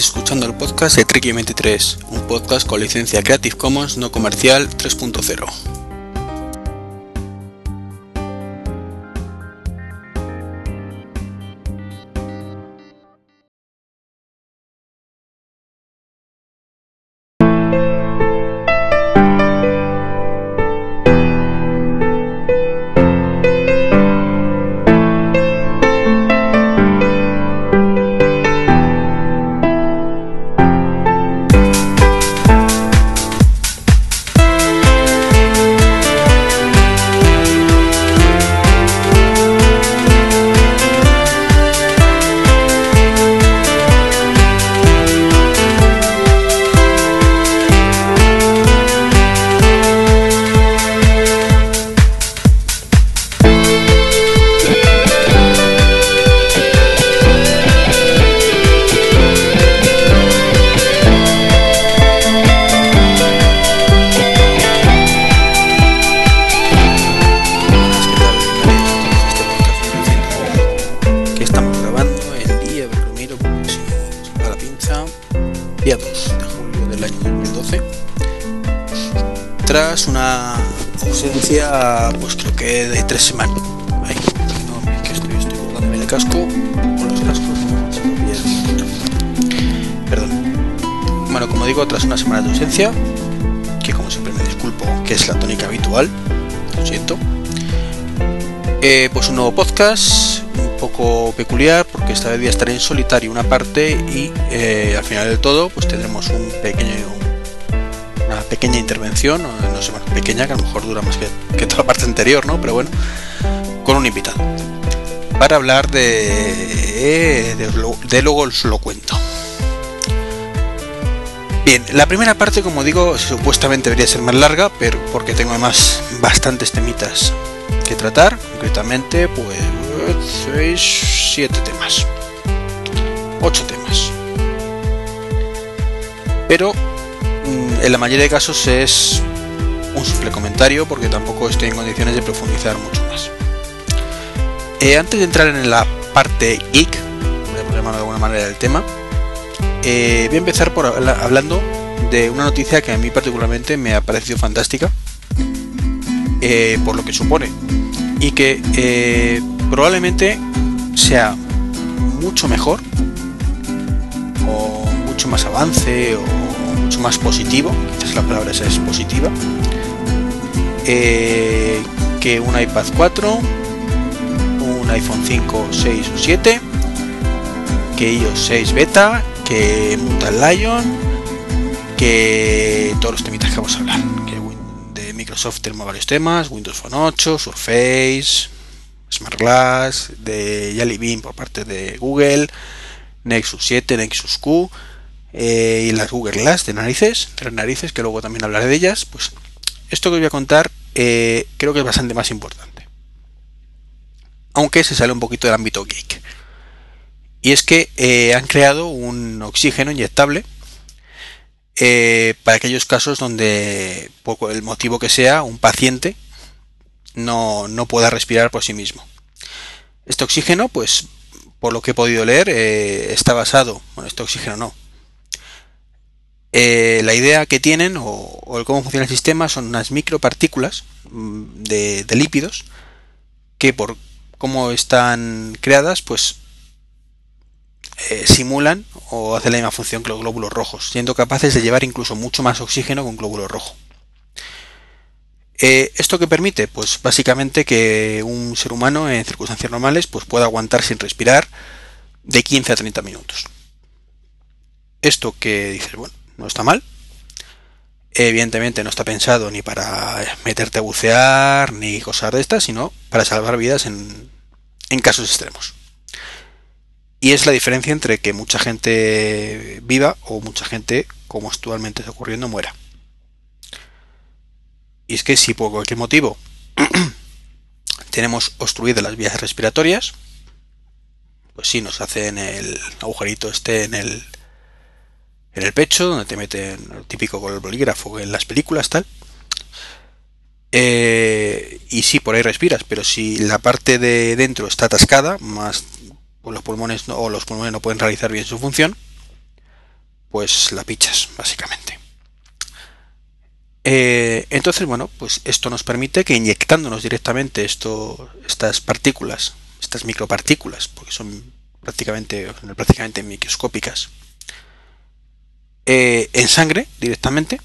Escuchando el podcast de Tricky 23, un podcast con licencia Creative Commons no comercial 3.0. un poco peculiar, porque esta vez voy a en solitario una parte y eh, al final del todo pues tendremos un pequeño una pequeña intervención, no sé, bueno, pequeña que a lo mejor dura más que, toda la parte anterior, ¿no? Pero bueno, con un invitado. Para hablar de, de, de luego os lo cuento. Bien, la primera parte, como digo, supuestamente debería ser más larga, pero porque tengo además bastantes temitas tratar, concretamente, pues 6, 7 temas, 8 temas. Pero mm, en la mayoría de casos es un simple comentario porque tampoco estoy en condiciones de profundizar mucho más. Eh, antes de entrar en la parte geek, voy a de alguna manera del tema, eh, voy a empezar por habla- hablando de una noticia que a mí particularmente me ha parecido fantástica eh, por lo que supone. Y que eh, probablemente sea mucho mejor o mucho más avance o mucho más positivo quizás la palabra esa es positiva eh, que un iPad 4 un iPhone 5 6 o 7 que iOS 6 beta que Mutant Lion que todos los temitas que vamos a hablar Microsoft tenemos varios temas Windows Phone 8 Surface Smart Glass de Jelly Bean por parte de Google Nexus 7 Nexus Q eh, y las Google Glass de narices tres narices que luego también hablaré de ellas pues esto que os voy a contar eh, creo que es bastante más importante. Aunque se sale un poquito del ámbito geek. Y es que eh, han creado un oxígeno inyectable eh, para aquellos casos donde, por el motivo que sea, un paciente no, no pueda respirar por sí mismo. Este oxígeno, pues, por lo que he podido leer, eh, está basado, bueno, este oxígeno no. Eh, la idea que tienen o, o cómo funciona el sistema son unas micropartículas mm, de, lípidos que por cómo están creadas, pues simulan o hacen la misma función que los glóbulos rojos, siendo capaces de llevar incluso mucho más oxígeno que un glóbulo rojo. Eh, ¿Esto qué permite? Pues básicamente que un ser humano en circunstancias normales pues pueda aguantar sin respirar de 15 a 30 minutos. Esto que dices, bueno, no está mal. Evidentemente no está pensado ni para meterte a bucear ni cosas de estas, sino para salvar vidas en, en casos extremos. Y es la diferencia entre que mucha gente viva o mucha gente, como actualmente está ocurriendo, muera. Y es que si por cualquier motivo tenemos obstruidas las vías respiratorias, pues sí, nos hacen el agujerito este en el, en el pecho, donde te meten el típico con el bolígrafo en las películas, tal. Eh, y sí, por ahí respiras, pero si la parte de dentro está atascada, más pues los pulmones no, o los pulmones no pueden realizar bien su función, pues la pichas, básicamente. Eh, entonces, bueno, pues esto nos permite que inyectándonos directamente esto, estas partículas, estas micropartículas, porque son prácticamente, prácticamente microscópicas, eh, en sangre directamente,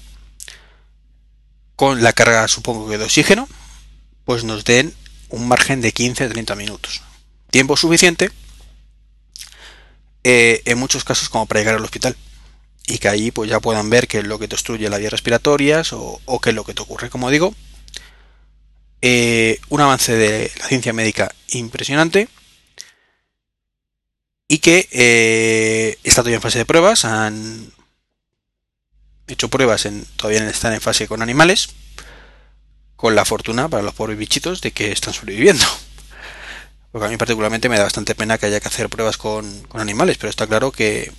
con la carga, supongo que de oxígeno, pues nos den un margen de 15-30 minutos. Tiempo suficiente, eh, en muchos casos, como para llegar al hospital y que ahí pues ya puedan ver qué es lo que te obstruye las vías respiratorias o, qué es lo que te ocurre. Como digo, eh, un avance de la ciencia médica impresionante y que eh, está todavía en fase de pruebas. Han hecho pruebas, en, todavía están en fase con animales, con la fortuna para los pobres bichitos de que están sobreviviendo. Porque a mí particularmente me da bastante pena que haya que hacer pruebas con, con animales, pero está claro que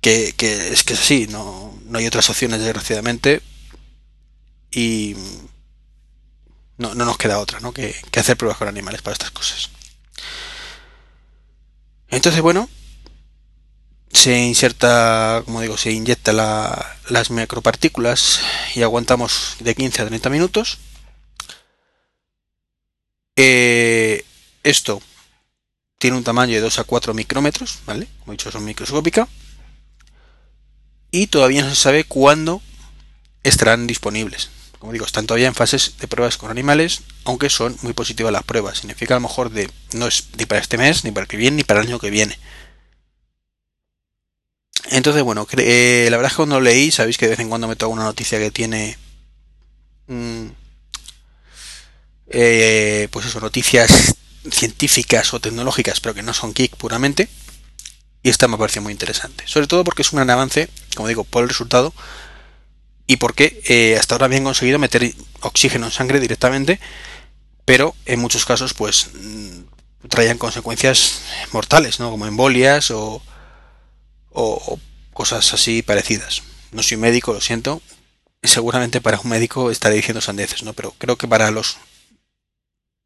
que, es que es así, no, no hay otras opciones desgraciadamente y no, no nos queda otra ¿no? que, hacer pruebas con animales para estas cosas. Entonces, bueno, se inserta, como digo, se inyecta las micropartículas y aguantamos de 15 a 30 minutos. Eh, esto tiene un tamaño de 2 a 4 micrómetros, ¿vale? Como he dicho, son microscópica y todavía no se sabe cuándo estarán disponibles. Como digo, están todavía en fases de pruebas con animales, aunque son muy positivas las pruebas. Significa a lo mejor de no es ni para este mes, ni para el que viene, ni para el año que viene. Entonces, bueno, eh, la verdad es que cuando lo leí, sabéis que de vez en cuando me toca una noticia que tiene. Eh, pues eso, noticias científicas o tecnológicas, pero que no son kick puramente. Y esta me parece muy interesante. Sobre todo porque es un gran avance, como digo, por el resultado y porque eh, hasta ahora habían conseguido meter oxígeno en sangre directamente, pero en muchos casos pues mm, traían consecuencias mortales, ¿no? Como embolias o, o, cosas así parecidas. No soy médico, lo siento. Seguramente para un médico estaré diciendo sandeces, ¿no? Pero creo que para los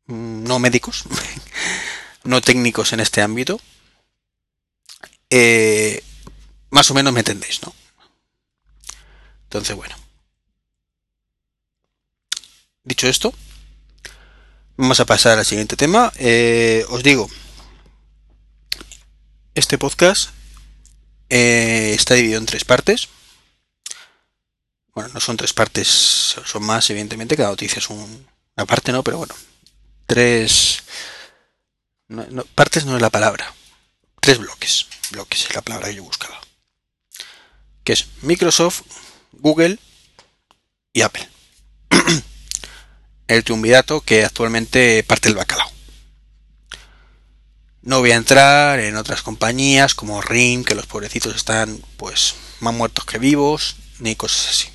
no médicos, no técnicos en este ámbito, eh, más o menos me entendéis, ¿no? Entonces, bueno. Dicho esto, vamos a pasar al siguiente tema. Eh, os digo, este podcast eh, está dividido en tres partes. Bueno, no son tres partes, son más, evidentemente, cada noticia es una parte, ¿no? Pero bueno, tres... partes no es la palabra. Tres bloques que es la palabra que yo buscaba. Que es Microsoft, Google y Apple. el triunvirato que actualmente parte el bacalao. No voy a entrar en otras compañías como RIM, que los pobrecitos están pues más muertos que vivos, ni cosas así.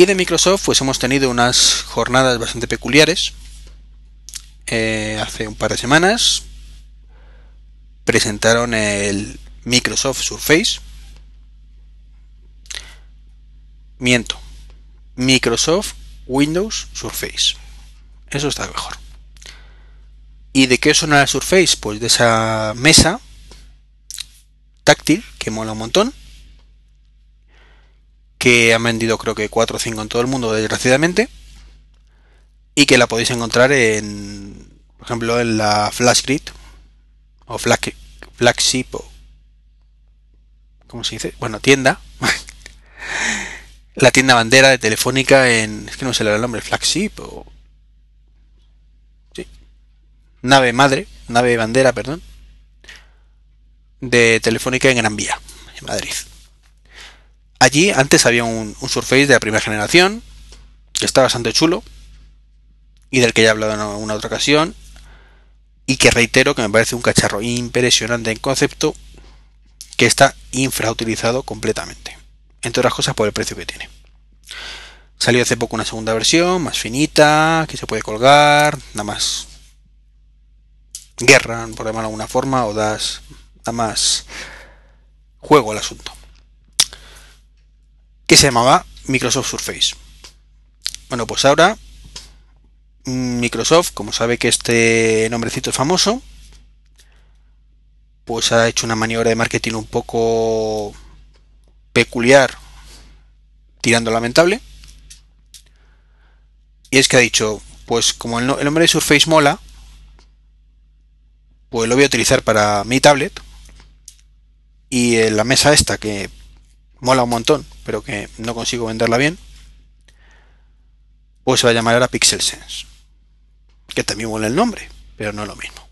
Y de Microsoft pues hemos tenido unas jornadas bastante peculiares. Eh, hace un par de semanas presentaron el Microsoft Surface. Miento. Microsoft Windows Surface. Eso está mejor. ¿Y de qué suena la Surface? Pues de esa mesa táctil que mola un montón. Que han vendido creo que 4 o 5 en todo el mundo, desgraciadamente. Y que la podéis encontrar en, por ejemplo, en la Flashgrid o flag, flagship o ¿cómo se dice? Bueno, tienda. la tienda bandera de Telefónica en es que no sé el nombre, flagship o sí. Nave madre, nave bandera, perdón. De Telefónica en Gran Vía, en Madrid. Allí antes había un, Surface de la primera generación que está bastante chulo y del que ya he hablado en una otra ocasión y que reitero que me parece un cacharro impresionante en concepto que está infrautilizado completamente. Entre otras cosas por el precio que tiene. Salió hace poco una segunda versión, más finita, que se puede colgar, nada más guerra, por llamarlo de alguna forma, o das nada más juego al asunto. Que se llamaba Microsoft Surface. Bueno, pues ahora Microsoft, como sabe que este nombrecito es famoso, pues ha hecho una maniobra de marketing un poco peculiar, tirando lamentable. Y es que ha dicho, pues como el, nombre de Surface mola, pues lo voy a utilizar para mi tablet. Y en la mesa esta que mola un montón, pero que no consigo venderla bien, pues se va a llamar ahora Pixel Sense. Que también mola el nombre, pero no es lo mismo.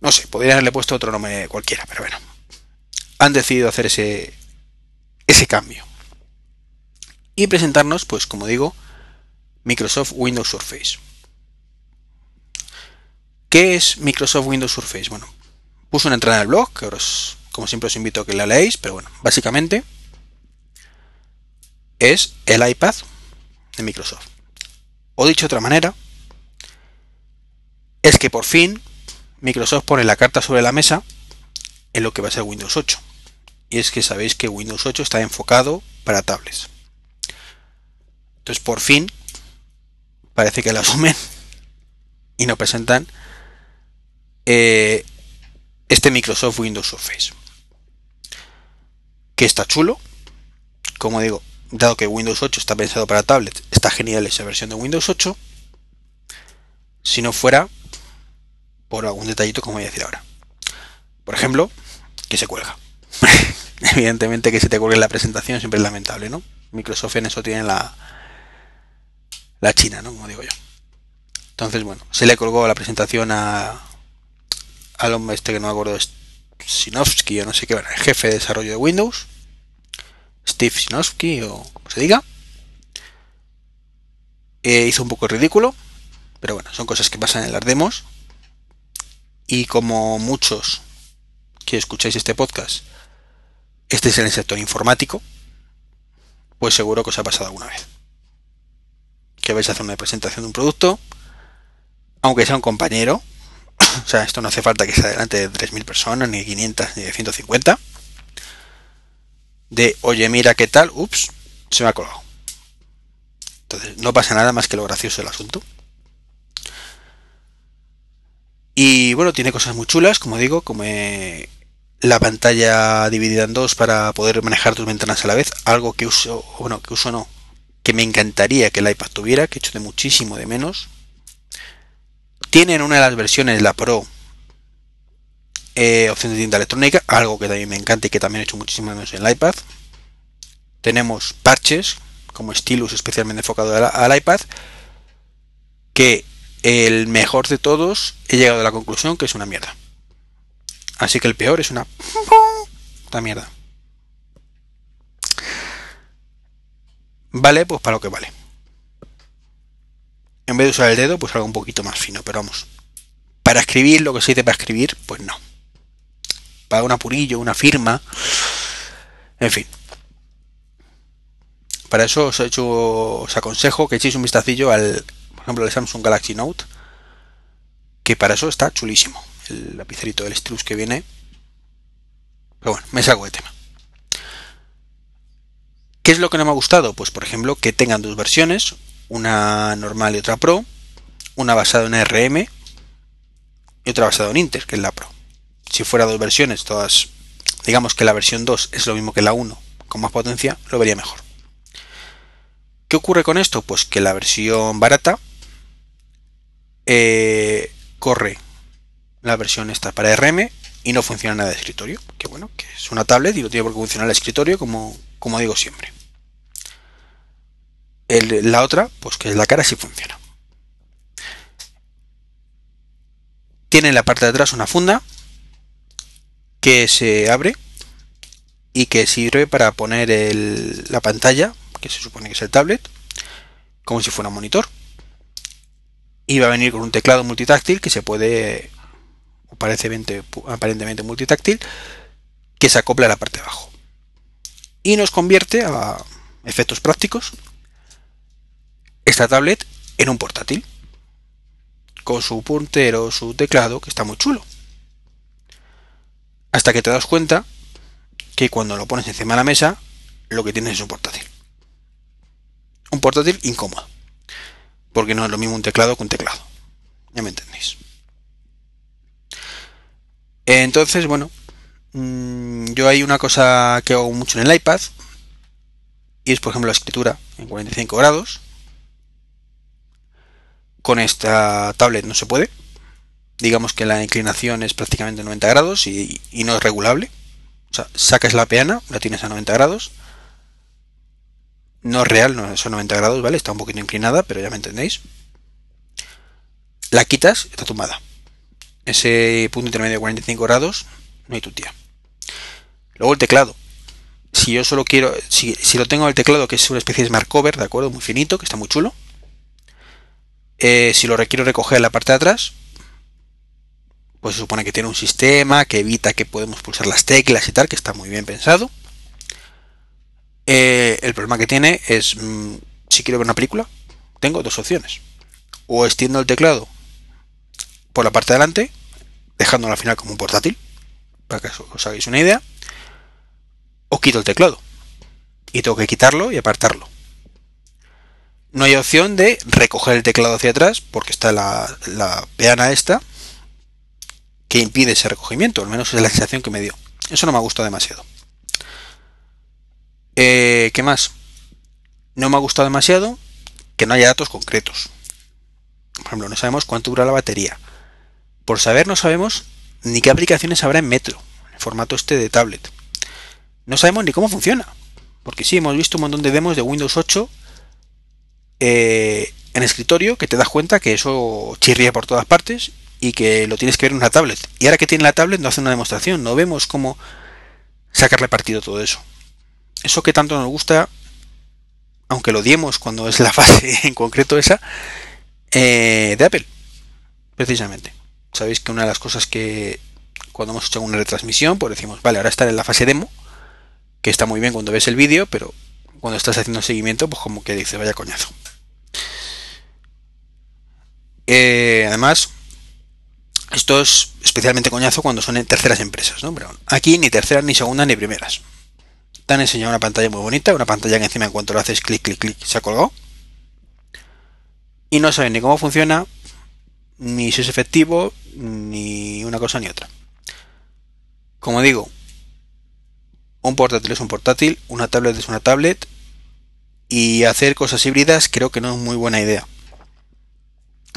No sé, podría haberle puesto otro nombre cualquiera, pero bueno. Han decidido hacer ese, ese cambio. Y presentarnos, pues como digo, Microsoft Windows Surface. ¿Qué es Microsoft Windows Surface? Bueno, puse una entrada en el blog, que ahora como siempre os invito a que la leáis, pero bueno, básicamente es el iPad de Microsoft. O dicho de otra manera, es que por fin Microsoft pone la carta sobre la mesa en lo que va a ser Windows 8. Y es que sabéis que Windows 8 está enfocado para tablets. Entonces por fin parece que la asumen y no presentan eh, este Microsoft Windows Surface. Que está chulo. Como digo, dado que Windows 8 está pensado para tablets, está genial esa versión de Windows 8. Si no fuera por algún detallito como voy a decir ahora. Por ejemplo, que se cuelga. Evidentemente que se te cuelgue la presentación siempre es lamentable, ¿no? Microsoft en eso tiene la, la China, ¿no? Como digo yo. Entonces, bueno, se le colgó la presentación a al hombre este que no me acuerdo, Sinofsky o no sé qué, el jefe de desarrollo de Windows, Steve Sinofsky o como se diga. Eh, hizo un poco ridículo, pero bueno, son cosas que pasan en las demos y como muchos que escucháis este podcast estéis en el sector informático, pues seguro que os ha pasado alguna vez. Que vais a hacer una presentación de un producto, aunque sea un compañero, o sea, esto no hace falta que sea delante de 3.000 personas, ni de 500, ni de 150, de, oye, mira qué tal, ups, se me ha colgado. Entonces, no pasa nada más que lo gracioso del asunto. Y bueno, tiene cosas muy chulas, como digo, como eh, la pantalla dividida en dos para poder manejar tus ventanas a la vez, algo que uso, bueno, que uso no, que me encantaría que el iPad tuviera, que he hecho de muchísimo de menos. Tienen una de las versiones, la Pro, eh, opción de tinta electrónica, algo que también me encanta y que también he hecho muchísimo menos en el iPad. Tenemos parches, como Stylus especialmente enfocado al iPad, que el mejor de todos, he llegado a la conclusión que es una mierda. Así que el peor es una puta mierda. Vale, pues para lo que vale. En vez de usar el dedo, pues algo un poquito más fino, pero vamos. Para escribir lo que se dice para escribir, pues no. Para un apurillo, una firma. En fin. Para eso os, aconsejo que echéis un vistacillo al por ejemplo el Samsung Galaxy Note, que para eso está chulísimo, el lapicerito del stylus que viene. Pero bueno, me salgo de tema. ¿Qué es lo que no me ha gustado? Pues por ejemplo que tengan dos versiones, una normal y otra Pro, una basada en RM y otra basada en Inter, que es la Pro. Si fuera dos versiones, todas, digamos que la versión 2 es lo mismo que la 1, con más potencia, lo vería mejor. ¿Qué ocurre con esto? Pues que la versión barata eh, corre la versión esta para RM y no funciona nada de escritorio. Que bueno, que es una tablet y no tiene por qué funcionar el escritorio, como, como digo siempre. la otra, pues que es la cara, sí funciona. Tiene en la parte de atrás una funda que se abre y que sirve para poner la pantalla, que se supone que es el tablet, como si fuera un monitor y va a venir con un teclado multitáctil que se puede, aparentemente, aparentemente multitáctil, que se acopla a la parte de abajo. Y nos convierte a efectos prácticos esta tablet en un portátil. Con su puntero, su teclado, que está muy chulo. Hasta que te das cuenta que cuando lo pones encima de la mesa, lo que tienes es un portátil. Un portátil incómodo. Porque no es lo mismo un teclado que un teclado. Ya me entendéis. Entonces, bueno, mm, yo hay una cosa que hago mucho en el iPad y es, por ejemplo, la escritura en 45 grados. Con esta tablet no se puede. Digamos que la inclinación es prácticamente 90 grados y, no es regulable. O sea, sacas la peana, la tienes a 90 grados. No es real, no son 90 grados, ¿vale? Está un poquito inclinada, pero ya me entendéis. La quitas, está tumbada. Ese punto intermedio de 45 grados, no hay tu tía. Luego el teclado. Si yo solo quiero, si, lo tengo el teclado, que es una especie de smart ¿de acuerdo? Muy finito, que está muy chulo. Eh, si lo requiero recoger en la parte de atrás, pues se supone que tiene un sistema que evita que podemos pulsar las teclas y tal, que está muy bien pensado. Eh, el problema que tiene es, mm, si quiero ver una película, tengo dos opciones. O extiendo el teclado por la parte de adelante, dejándolo al final como un portátil, para que os hagáis una idea, o quito el teclado. Y tengo que quitarlo y apartarlo. No hay opción de recoger el teclado hacia atrás, porque está la, la peana esta, que impide ese recogimiento, al menos es la sensación que me dio. Eso no me ha gustado demasiado. Eh, ¿Qué más? No me ha gustado demasiado que no haya datos concretos. Por ejemplo, no sabemos cuánto dura la batería. Por saber, no sabemos ni qué aplicaciones habrá en Metro, en formato este de tablet. No sabemos ni cómo funciona. Porque sí, hemos visto un montón de demos de Windows 8 eh, en escritorio que te das cuenta que eso chirría por todas partes y que lo tienes que ver en una tablet. Y ahora que tiene la tablet no hace una demostración, no vemos cómo sacarle partido todo eso. Eso que tanto nos gusta, aunque lo diemos cuando es la fase en concreto esa, eh, de Apple, precisamente. Sabéis que una de las cosas que cuando hemos hecho una retransmisión, pues decimos, vale, ahora está en la fase demo, que está muy bien cuando ves el vídeo, pero cuando estás haciendo seguimiento, pues como que dice, vaya coñazo. Eh, además, esto es especialmente coñazo cuando son en terceras empresas, ¿no? Pero aquí ni terceras, ni segundas, ni primeras. Te han enseñado una pantalla muy bonita, una pantalla que encima en cuanto lo haces clic, clic, clic, se ha colgado. Y no saben ni cómo funciona, ni si es efectivo, ni una cosa ni otra. Como digo, un portátil es un portátil, una tablet es una tablet, y hacer cosas híbridas creo que no es muy buena idea.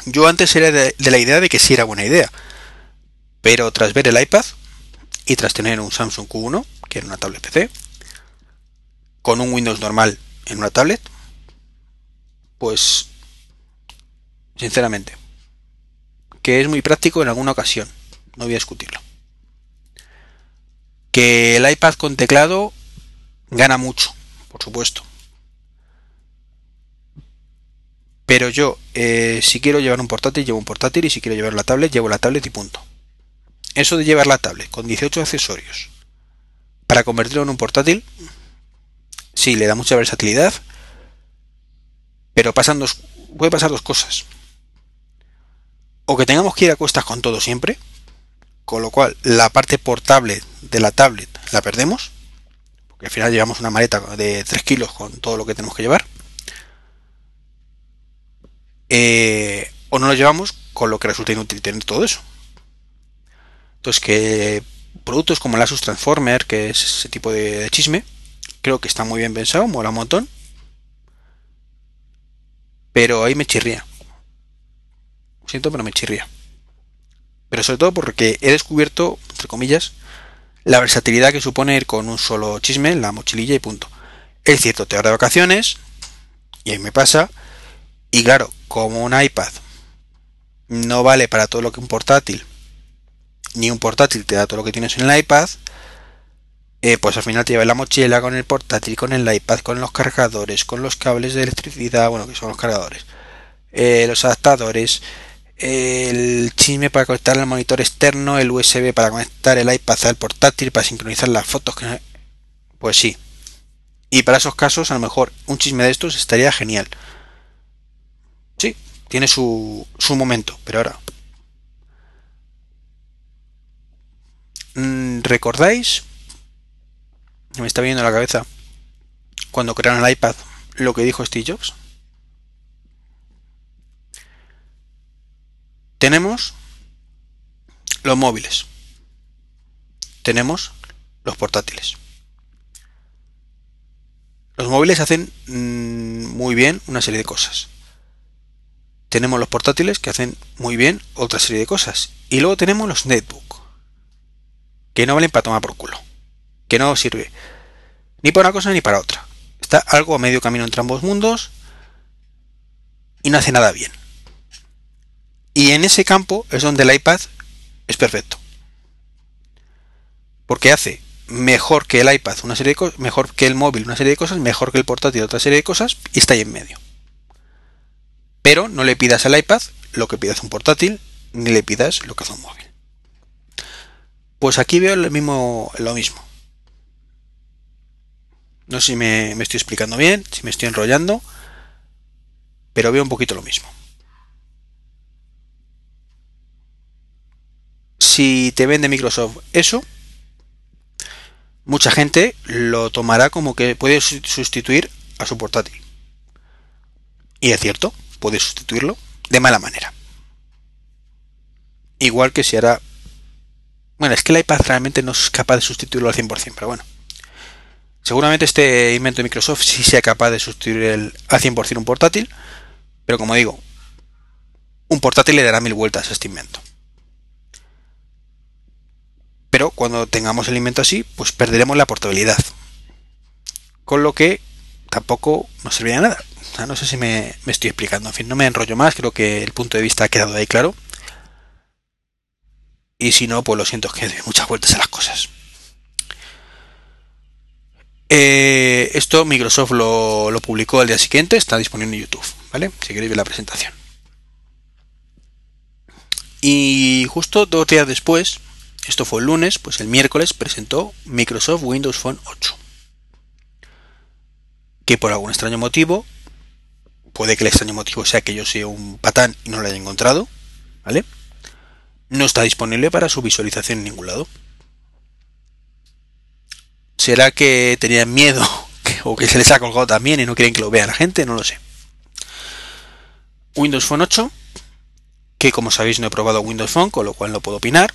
Yo antes era de, la idea de que sí era buena idea, pero tras ver el iPad y tras tener un Samsung Q1, que era una tablet PC, con un Windows normal en una tablet, pues sinceramente, que es muy práctico en alguna ocasión, no voy a discutirlo. Que el iPad con teclado gana mucho, por supuesto. Pero yo, eh, si quiero llevar un portátil, llevo un portátil y si quiero llevar la tablet, llevo la tablet y punto. Eso de llevar la tablet con 18 accesorios para convertirlo en un portátil, sí, le da mucha versatilidad, pero pasan dos, puede pasar dos cosas. O que tengamos que ir a cuestas con todo siempre, con lo cual la parte portable de la tablet la perdemos, porque al final llevamos una maleta de 3 kilos con todo lo que tenemos que llevar eh, o no lo llevamos, con lo que resulta inútil tener todo eso. Entonces que productos como el Asus Transformer, que es ese tipo de, chisme, creo que está muy bien pensado, mola un montón. Pero ahí me chirría. Lo siento, pero me chirría. Pero sobre todo porque he descubierto, entre comillas, la versatilidad que supone ir con un solo chisme, la mochililla y punto. Es cierto, te de vacaciones, y ahí me pasa, y claro, como un iPad no vale para todo lo que un portátil, ni un portátil te da todo lo que tienes en el iPad, eh, pues al final te llevas la mochila con el portátil, con el iPad, con los cargadores, con los cables de electricidad, bueno, que son los cargadores, eh, los adaptadores, el chisme para conectar el monitor externo, el USB para conectar el iPad al portátil, para sincronizar las fotos. Pues sí. Y para esos casos, a lo mejor un chisme de estos estaría genial. Tiene su, su momento, pero ahora. Mm, ¿Recordáis? Me está viendo la cabeza. Cuando crearon el iPad, lo que dijo Steve Jobs. tenemos los móviles, tenemos los portátiles. Los móviles hacen mm, muy bien una serie de cosas. Tenemos los portátiles que hacen muy bien otra serie de cosas. Y luego tenemos los netbook, que no valen para tomar por culo. Que no sirve ni para una cosa ni para otra. Está algo a medio camino entre ambos mundos y no hace nada bien. Y en ese campo es donde el iPad es perfecto. Porque hace mejor que el iPad una serie de cosas, mejor que el móvil una serie de cosas, mejor que el portátil otra serie de cosas y está ahí en medio. Pero no le pidas al iPad lo que pidas un portátil, ni le pidas lo que hace un móvil. Pues aquí veo lo mismo, lo mismo. No sé si me, me estoy explicando bien, si me estoy enrollando, pero veo un poquito lo mismo. Si te vende Microsoft eso, mucha gente lo tomará como que puede sustituir a su portátil. Y es cierto, puede sustituirlo de mala manera. Igual que si ahora... Bueno, es que el iPad realmente no es capaz de sustituirlo al 100%, pero bueno. Seguramente este invento de Microsoft sí sea capaz de sustituir el, al 100% un portátil, pero como digo, un portátil le dará mil vueltas a este invento. Pero cuando tengamos el invento así, pues perderemos la portabilidad. Con lo que tampoco nos serviría de nada. no sé si me, estoy explicando. En fin, no me enrollo más. Creo que el punto de vista ha quedado ahí claro. Y si no, pues lo siento, que doy muchas vueltas a las cosas. Eh, esto Microsoft lo, publicó el día siguiente, está disponible en YouTube, ¿vale? Si queréis ver la presentación. Y justo dos días después, esto fue el lunes, pues el miércoles presentó Microsoft Windows Phone 8. Que por algún extraño motivo, puede que el extraño motivo sea que yo sea un patán y no lo haya encontrado, ¿vale? No está disponible para su visualización en ningún lado. ¿Será que tenían miedo o que se les ha colgado también y no quieren que lo vea la gente? No lo sé. Windows Phone 8, que como sabéis no he probado Windows Phone, con lo cual no puedo opinar.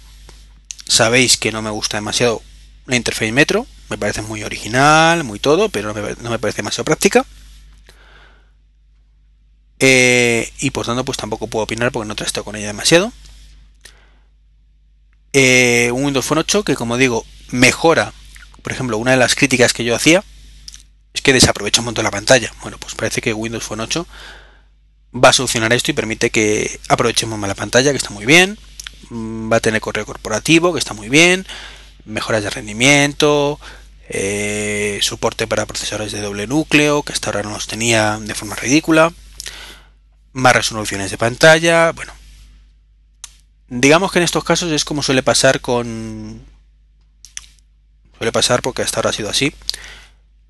Sabéis que no me gusta demasiado la interface Metro, me parece muy original, muy todo, pero no me, parece demasiado práctica. Eh, y por tanto, pues tampoco puedo opinar porque no trasto con ella demasiado. Eh, un Windows Phone 8 que, como digo, mejora. Por ejemplo, una de las críticas que yo hacía es que desaprovecha un montón la pantalla. Bueno, pues parece que Windows Phone 8 va a solucionar esto y permite que aprovechemos más la pantalla, que está muy bien. Mm, va a tener correo corporativo, que está muy bien, mejoras de rendimiento, eh, soporte para procesadores de doble núcleo, que hasta ahora no los tenía de forma ridícula, más resoluciones de pantalla, bueno. Digamos que en estos casos es como suele pasar con... Suele pasar porque hasta ahora ha sido así.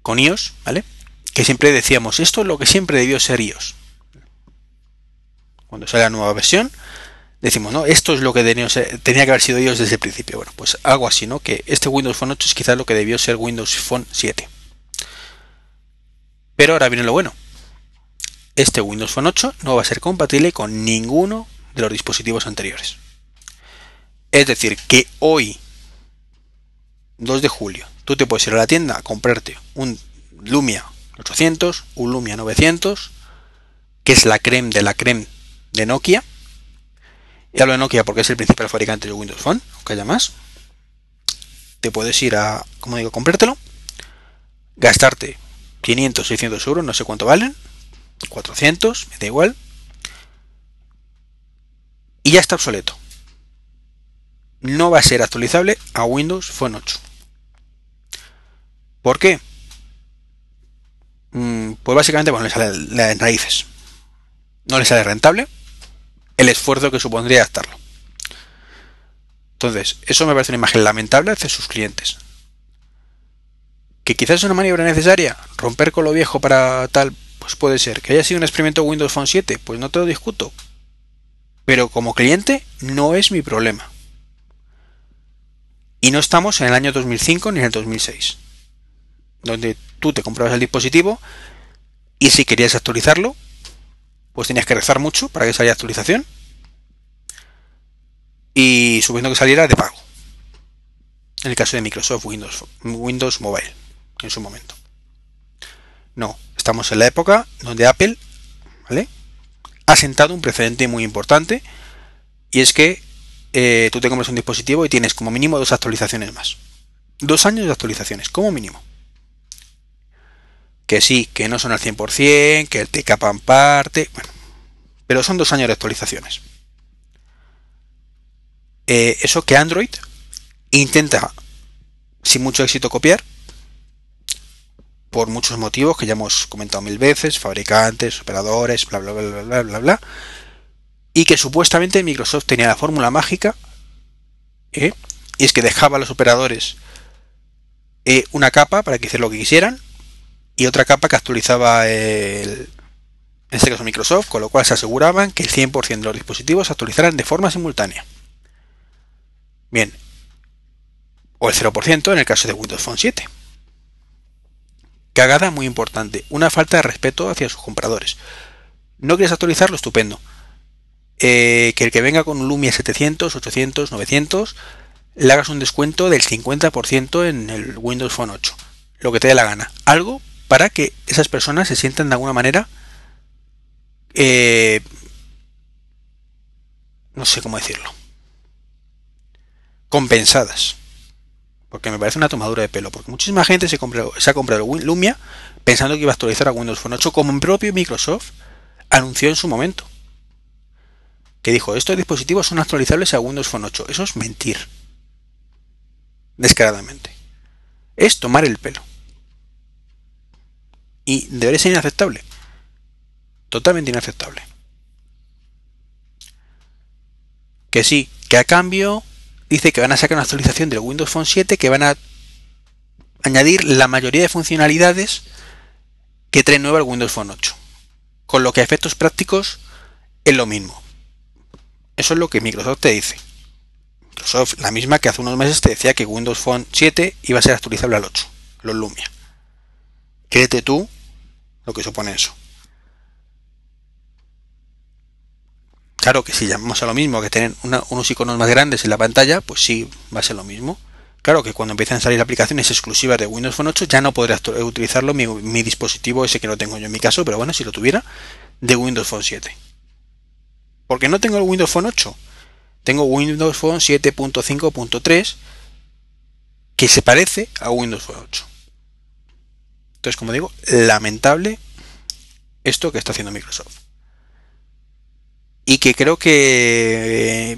Con iOS, ¿vale? Que siempre decíamos, esto es lo que siempre debió ser iOS. Cuando sale la nueva versión, decimos, no, esto es lo que tenía, tenía que haber sido ellos desde el principio. Bueno, pues algo así, ¿no? Que este Windows Phone 8 es quizás lo que debió ser Windows Phone 7. Pero ahora viene lo bueno. Este Windows Phone 8 no va a ser compatible con ninguno de los dispositivos anteriores. Es decir, que hoy, 2 de julio, tú te puedes ir a la tienda a comprarte un Lumia 800, un Lumia 900, que es la creme de la creme de Nokia, y hablo de Nokia porque es el principal fabricante de Windows Phone, aunque haya más. Te puedes ir a, como digo, comprártelo, gastarte 500, 600 euros, no sé cuánto valen, 400, me da igual, y ya está obsoleto. No va a ser actualizable a Windows Phone 8. ¿Por qué? Mm, pues básicamente, bueno, le sale las raíces. No le sale rentable, el esfuerzo que supondría adaptarlo. Entonces, eso me parece una imagen lamentable hacia sus clientes. Que quizás es una maniobra necesaria, romper con lo viejo para tal, puede ser. Que haya sido un experimento Windows Phone 7, pues no te lo discuto. Pero como cliente no es mi problema. Y no estamos en el año 2005 ni en el 2006, donde tú te comprabas el dispositivo y si querías actualizarlo, pues tenías que rezar mucho para que saliera actualización. y suponiendo que saliera de pago. En el caso de Microsoft Windows, Windows Mobile, en su momento. No, estamos en la época donde Apple ha sentado un precedente muy importante y es que eh, tú te compras un dispositivo y tienes como mínimo dos actualizaciones más. Dos años de actualizaciones, como mínimo. Que sí, que no son al 100%, que te capan parte, bueno, pero son dos años de actualizaciones. Eh, eso que Android intenta, sin mucho éxito, copiar, por muchos motivos que ya hemos comentado mil veces, fabricantes, operadores, bla, bla, bla, bla, bla, bla, y que supuestamente Microsoft tenía la fórmula mágica, ¿eh? y es que dejaba a los operadores eh, una capa para que hicieran lo que quisieran, y otra capa que actualizaba el, en este caso Microsoft, con lo cual se aseguraban que el 100% de los dispositivos se actualizaran de forma simultánea. Bien, o el 0% en el caso de Windows Phone 7. Cagada muy importante, una falta de respeto hacia sus compradores. No quieres actualizarlo, estupendo. Eh, que el que venga con un Lumia 700, 800, 900, le hagas un descuento del 50% en el Windows Phone 8. Lo que te dé la gana. Algo para que esas personas se sientan de alguna manera eh, no sé cómo decirlo, compensadas. Porque me parece una tomadura de pelo. Porque muchísima gente se, ha comprado Lumia pensando que iba a actualizar a Windows Phone 8, como el propio Microsoft anunció en su momento. Que dijo, estos dispositivos son actualizables a Windows Phone 8. Eso es mentir. Descaradamente. Es tomar el pelo. Y debería ser inaceptable. Totalmente inaceptable. Que sí, que a cambio dice que van a sacar una actualización del Windows Phone 7 que van a añadir la mayoría de funcionalidades que trae nueva el Windows Phone 8. Con lo que a efectos prácticos es lo mismo. Eso es lo que Microsoft te dice. Microsoft, la misma que hace unos meses te decía que Windows Phone 7 iba a ser actualizable al 8, los Lumia. Créete tú lo que supone eso. Claro que si llamamos a lo mismo que tener unos iconos más grandes en la pantalla, pues sí, va a ser lo mismo. Claro que cuando empiezan a salir aplicaciones exclusivas de Windows Phone 8 ya no podré utilizarlo mi, mi, dispositivo ese que no tengo yo en mi caso, pero bueno, si lo tuviera, de Windows Phone 7. Porque no tengo el Windows Phone 8. Tengo Windows Phone 7.5.3 que se parece a Windows Phone 8. Entonces, como digo, lamentable esto que está haciendo Microsoft y que creo que eh,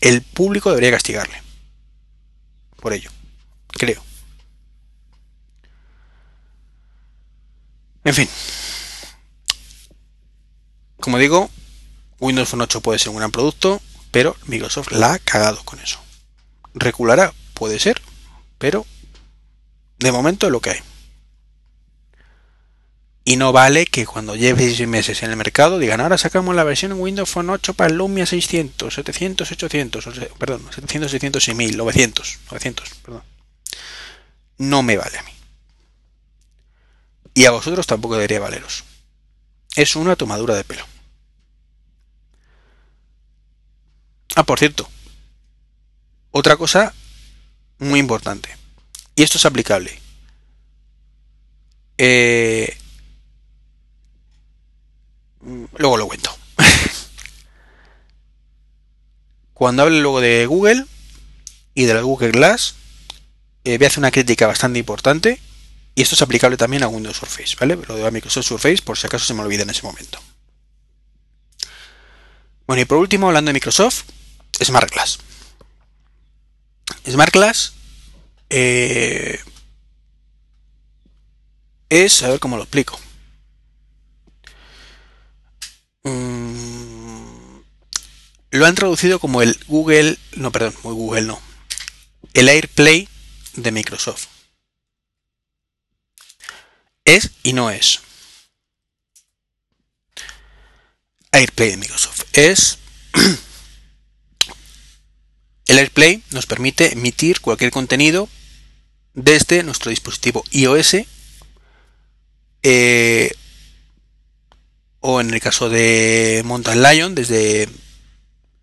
el público debería castigarle por ello, creo. En fin, como digo, Windows Phone 8 puede ser un gran producto, pero Microsoft la ha cagado con eso. Reculará, puede ser, pero de momento es lo que hay. Y no vale que cuando lleve 6 meses en el mercado digan, ahora sacamos la versión Windows Phone 8 para Lumia 600, 700, 800, perdón, 700, 600 y 1000, 900, 900, perdón. No me vale a mí. Y a vosotros tampoco debería valeros. Es una tomadura de pelo. Ah, por cierto. Otra cosa muy importante. Y esto es aplicable. Eh, Luego lo cuento. Cuando hable luego de Google y de la Google Glass, eh, voy a hacer una crítica bastante importante. Y esto es aplicable también a Windows Surface, ¿vale? Lo de Microsoft Surface, por si acaso se me olvida en ese momento. Bueno, y por último, hablando de Microsoft, Smart Glass. Smart Glass eh, es, a ver cómo lo explico. Mm, lo han traducido como el Google, no, perdón, muy Google no, el AirPlay de Microsoft. Es y no es. AirPlay de Microsoft. Es el AirPlay nos permite emitir cualquier contenido desde nuestro dispositivo iOS eh, o en el caso de Mountain Lion, desde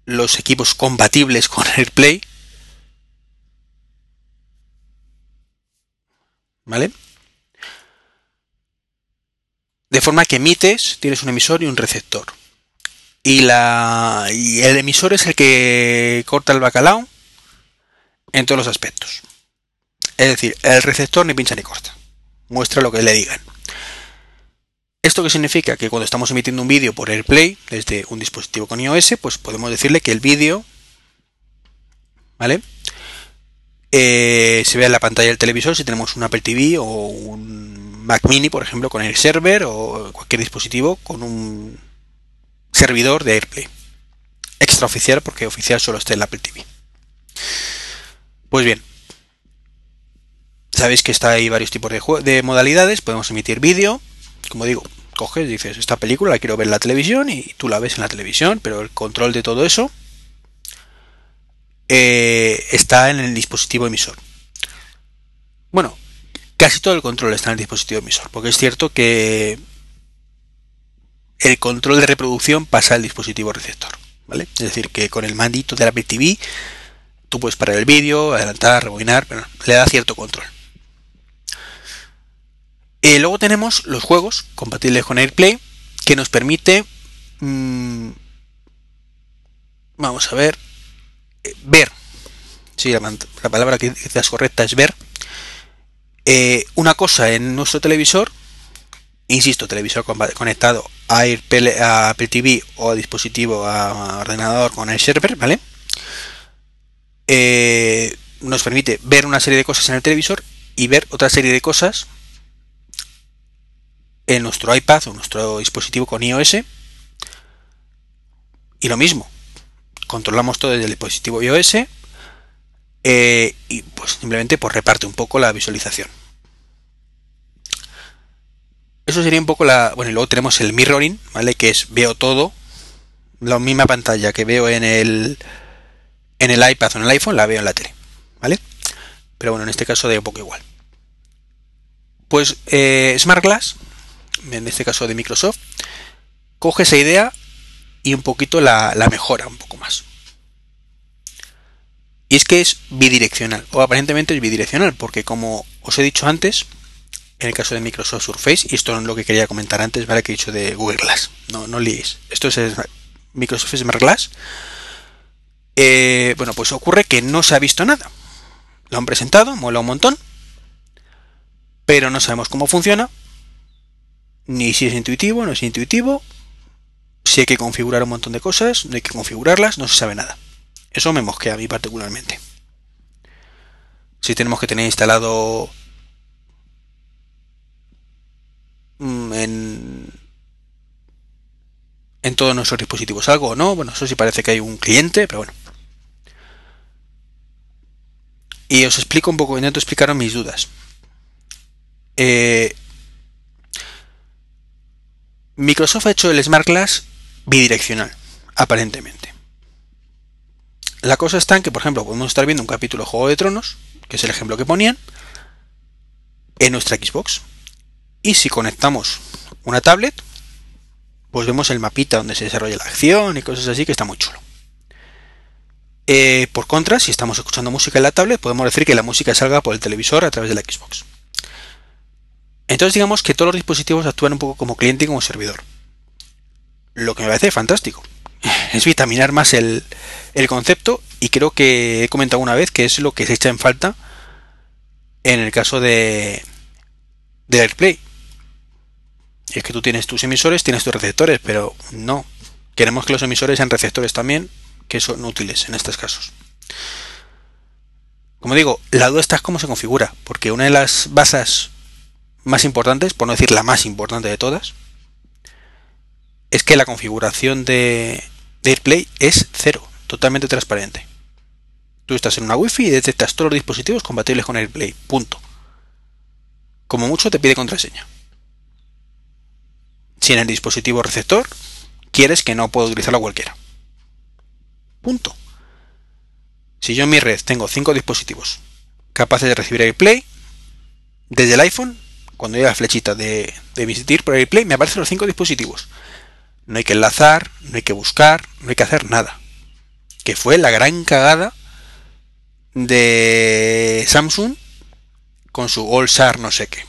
los equipos compatibles con AirPlay. ¿Vale? De forma que emites, tienes un emisor y un receptor. Y, la, y el emisor es el que corta el bacalao en todos los aspectos. Es decir, el receptor ni pincha ni corta. Muestra lo que le digan. ¿Esto qué significa? Que cuando estamos emitiendo un vídeo por AirPlay desde un dispositivo con iOS, pues podemos decirle que el vídeo, ¿vale? Eh, se vea en la pantalla del televisor si tenemos un Apple TV o un Mac Mini, por ejemplo, con el server o cualquier dispositivo con un servidor de AirPlay. Extraoficial, porque oficial solo está en el Apple TV. Pues bien, sabéis que está ahí varios tipos de, de modalidades. Podemos emitir vídeo, como digo, coges, dices, esta película la quiero ver en la televisión y tú la ves en la televisión, pero el control de todo eso eh, está en el dispositivo emisor. Bueno, casi todo el control está en el dispositivo emisor, porque es cierto que el control de reproducción pasa al dispositivo receptor, ¿vale? Es decir, que con el mandito de la TV tú puedes parar el vídeo, adelantar, rebobinar, pero le da cierto control. Eh, luego tenemos los juegos compatibles con AirPlay que nos permite, mm, vamos a ver, eh, ver, sí, la, palabra que quizás correcta es ver, eh, una cosa en nuestro televisor, insisto, televisor conectado a, a Apple TV o a dispositivo, a, ordenador con el server, ¿vale? nos permite ver una serie de cosas en el televisor y ver otra serie de cosas en nuestro iPad o nuestro dispositivo con iOS. Y lo mismo, controlamos todo desde el dispositivo iOS eh, y pues simplemente pues reparte un poco la visualización. Eso sería un poco la... Bueno, y luego tenemos el mirroring, ¿vale? Que es veo todo, la misma pantalla que veo en el, en el iPad o en el iPhone, la veo en la tele, ¿vale? Pero bueno, en este caso de un poco igual. Pues eh, Smart Glass en este caso de Microsoft, coge esa idea y un poquito la, mejora un poco más. Y es que es bidireccional, o aparentemente es bidireccional, porque como os he dicho antes, en el caso de Microsoft Surface, y esto es lo que quería comentar antes, ¿vale? Que he dicho de Google Glass, no, no liéis. Esto es Microsoft Smart Glass. Eh, bueno, pues ocurre que no se ha visto nada. Lo han presentado, mola un montón, pero no sabemos cómo funciona, ni si es intuitivo, no es intuitivo, si hay que configurar un montón de cosas, no hay que configurarlas, no se sabe nada. Eso me mosquea a mí particularmente. Si tenemos que tener instalado mm, en, en todos nuestros dispositivos algo o no, bueno, eso sí parece que hay un cliente, pero bueno. Y os explico un poco, intento explicaros mis dudas. Eh, Microsoft ha hecho el Smart Glass bidireccional, aparentemente. La cosa está en que, por ejemplo, podemos estar viendo un capítulo de Juego de Tronos, que es el ejemplo que ponían, en nuestra Xbox. Y si conectamos una tablet, pues vemos el mapita donde se desarrolla la acción y cosas así, que está muy chulo. Eh, por contra, si estamos escuchando música en la tablet, podemos decir que la música salga por el televisor a través de la Xbox. Entonces digamos que todos los dispositivos actúan un poco como cliente y como servidor. Lo que me parece fantástico. Es vitaminar más el, concepto y creo que he comentado una vez que es lo que se echa en falta en el caso de, de AirPlay. Es que tú tienes tus emisores, tienes tus receptores, pero no. Queremos que los emisores sean receptores también, que son útiles en estos casos. Como digo, la duda está es cómo se configura, porque una de las bases más importantes, por no decir la más importante de todas, es que la configuración de, AirPlay es cero, totalmente transparente. Tú estás en una Wi-Fi y detectas todos los dispositivos compatibles con AirPlay. Punto. Como mucho te pide contraseña. Si en el dispositivo receptor quieres que no pueda utilizarlo cualquiera. Punto. Si yo en mi red tengo cinco dispositivos capaces de recibir AirPlay, desde el iPhone cuando llega la flechita de, emitir por AirPlay, me aparecen los cinco dispositivos. No hay que enlazar, no hay que buscar, no hay que hacer nada. que fue la gran cagada de Samsung con su All Star no sé qué.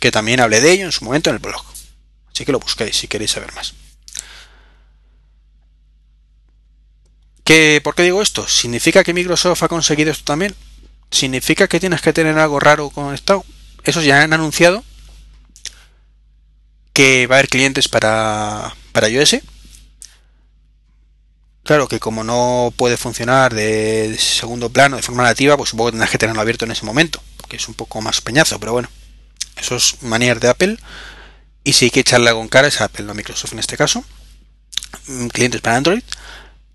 Que también hablé de ello en su momento en el blog. Así que lo busquéis si queréis saber más. ¿Qué, ¿Por qué digo esto? ¿Significa que Microsoft ha conseguido esto también? ¿Significa que tienes que tener algo raro conectado? Esos ya han anunciado que va a haber clientes para, para iOS. Claro que como no puede funcionar de segundo plano de forma nativa, pues supongo que tendrás que tenerlo abierto en ese momento, que es un poco más peñazo, pero bueno, eso es manías de Apple. Y si hay que echarle con cara es Apple, no Microsoft en este caso. Mm, clientes para Android.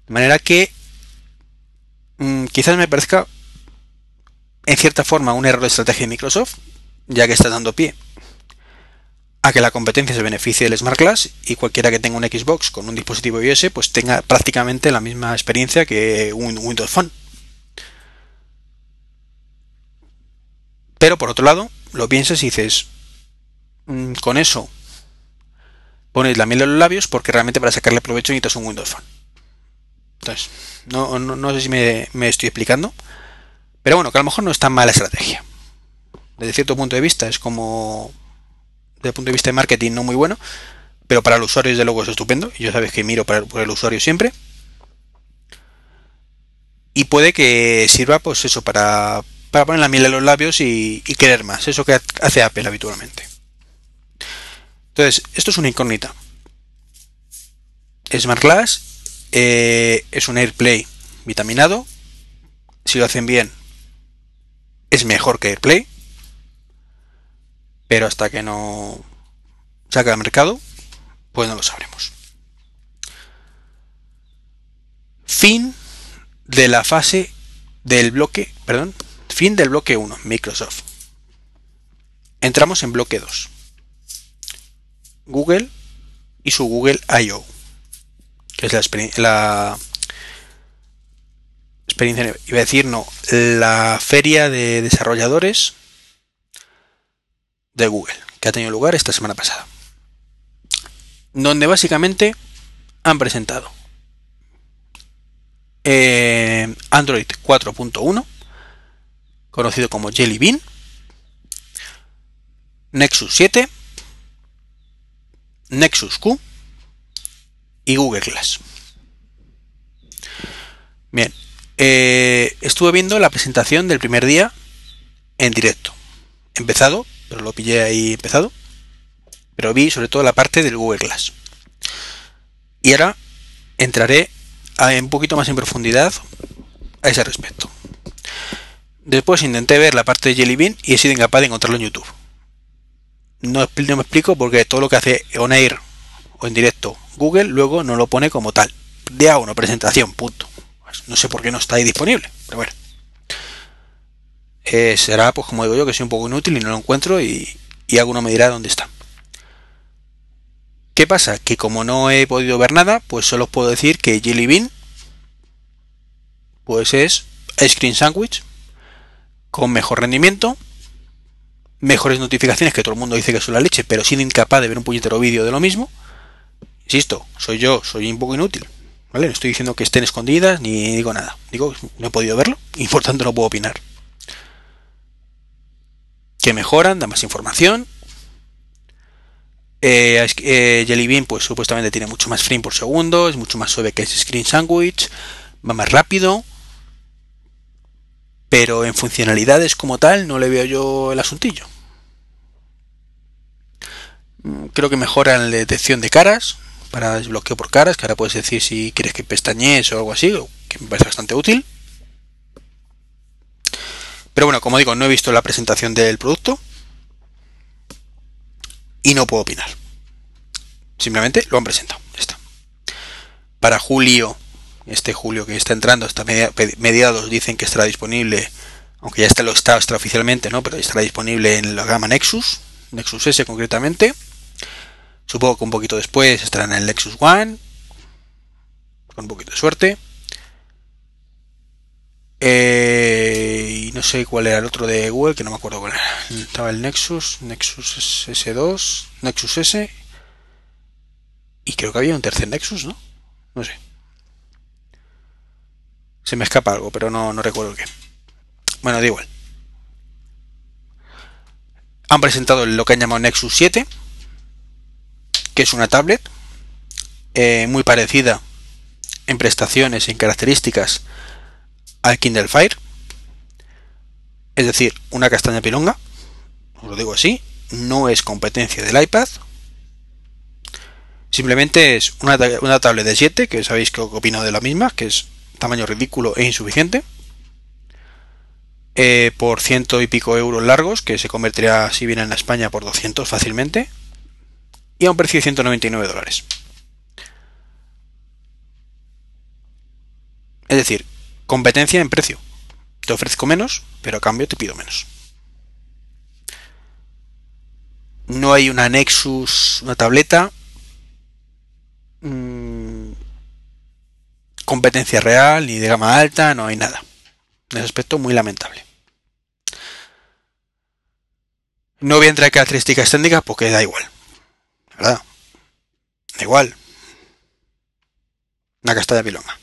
De manera que mmm, quizás me parezca en cierta forma un error de estrategia de Microsoft, ya que está dando pie a que la competencia se beneficie del Smart Glass y cualquiera que tenga un Xbox con un dispositivo iOS pues tenga prácticamente la misma experiencia que un Windows Phone. Pero por otro lado, lo piensas y dices, mmm, con eso pones la miel en los labios porque realmente para sacarle provecho necesitas un Windows Phone. Entonces, no, no, no sé si me, me, estoy explicando. Pero bueno, que a lo mejor no es tan mala estrategia. Desde cierto punto de vista es como... Desde el punto de vista de marketing no muy bueno. Pero para el usuario desde luego es estupendo. Y yo sabes que miro para, por el usuario siempre. Y puede que sirva pues eso para, poner la miel en los labios y, y querer más. Eso que hace Apple habitualmente. Entonces, esto es una incógnita. Smart Glass eh, es un AirPlay vitaminado. Si lo hacen bien, es mejor que AirPlay. Pero hasta que no saca al mercado, pues no lo sabremos. Fin de la fase del bloque, perdón, fin del bloque 1, Microsoft. Entramos en bloque 2. Google y su Google I.O que es la, experiencia, la experiencia, iba a decir, no, la feria de desarrolladores de Google, que ha tenido lugar esta semana pasada. Donde básicamente han presentado eh, Android 4.1, conocido como Jelly Bean, Nexus 7, Nexus Q, y Google Glass. Bien, eh, estuve viendo la presentación del primer día en directo. Empezado, lo pillé ahí empezado. Pero vi sobre todo la parte del Google Glass. Y ahora entraré a, un poquito más en profundidad a ese respecto. Después intenté ver la parte de Jelly Bean y he sido incapaz de encontrarlo en YouTube. No, me explico porque todo lo que hace Onair o en directo Google luego no lo pone como tal. De a una presentación, punto. Pues no sé por qué no está ahí disponible, pero bueno. Eh, será, pues como digo yo, que soy un poco inútil y no lo encuentro y, y alguno me dirá dónde está. ¿Qué pasa? Que como no he podido ver nada, pues solo os puedo decir que Jelly Bean pues es Screen Sandwich con mejor rendimiento, mejores notificaciones que todo el mundo dice que son la leche, pero siendo incapaz de ver un puñetero vídeo de lo mismo. Insisto, soy yo, soy un poco inútil. ¿Vale? No estoy diciendo que estén escondidas ni digo nada. Digo, no he podido verlo y por tanto no puedo opinar. Que mejoran, dan más información. Eh, eh, Jelly Bean, pues supuestamente tiene mucho más frame por segundo, es mucho más suave que ese Screen Sandwich, va más rápido. Pero en funcionalidades como tal no le veo yo el asuntillo. Mm, creo que mejora la detección de caras, para desbloqueo por caras, que ahora puedes decir si quieres que pestañees o algo así, que me parece bastante útil. Pero bueno, como digo, no he visto la presentación del producto y no puedo opinar. Simplemente lo han presentado. está. Para julio, este julio que está entrando, hasta mediados dicen que estará disponible, aunque ya está lo está extraoficialmente, ¿no? Pero estará disponible en la gama Nexus, Nexus S concretamente. Supongo que un poquito después estará en el Lexus One. Con un poquito de suerte. Eh, y no sé cuál era el otro de Google, que no me acuerdo cuál era. Estaba el Nexus, Nexus S2, Nexus S. Y creo que había un tercer Nexus, ¿no? No sé. Se me escapa algo, pero no, no recuerdo qué. Bueno, da igual. Han presentado lo que han llamado Nexus 7, que es una tablet eh, muy parecida en prestaciones en características al Kindle Fire. Es decir, una castaña pilonga, os lo digo así, no es competencia del iPad. Simplemente es una, una tablet de 7, que sabéis que opino de la misma, que es tamaño ridículo e insuficiente. Eh, por ciento y pico euros largos, que se convertirá si viene en España por 200 fácilmente, y a un precio de 199 dólares. Es decir, competencia en precio. Te ofrezco menos, pero a cambio te pido menos. No hay una Nexus, una tableta. Mmm, competencia real, ni de gama alta, no hay nada. En ese aspecto muy lamentable. No voy a entrar en características técnicas porque da igual. ¿Verdad? Da igual. Una casta de.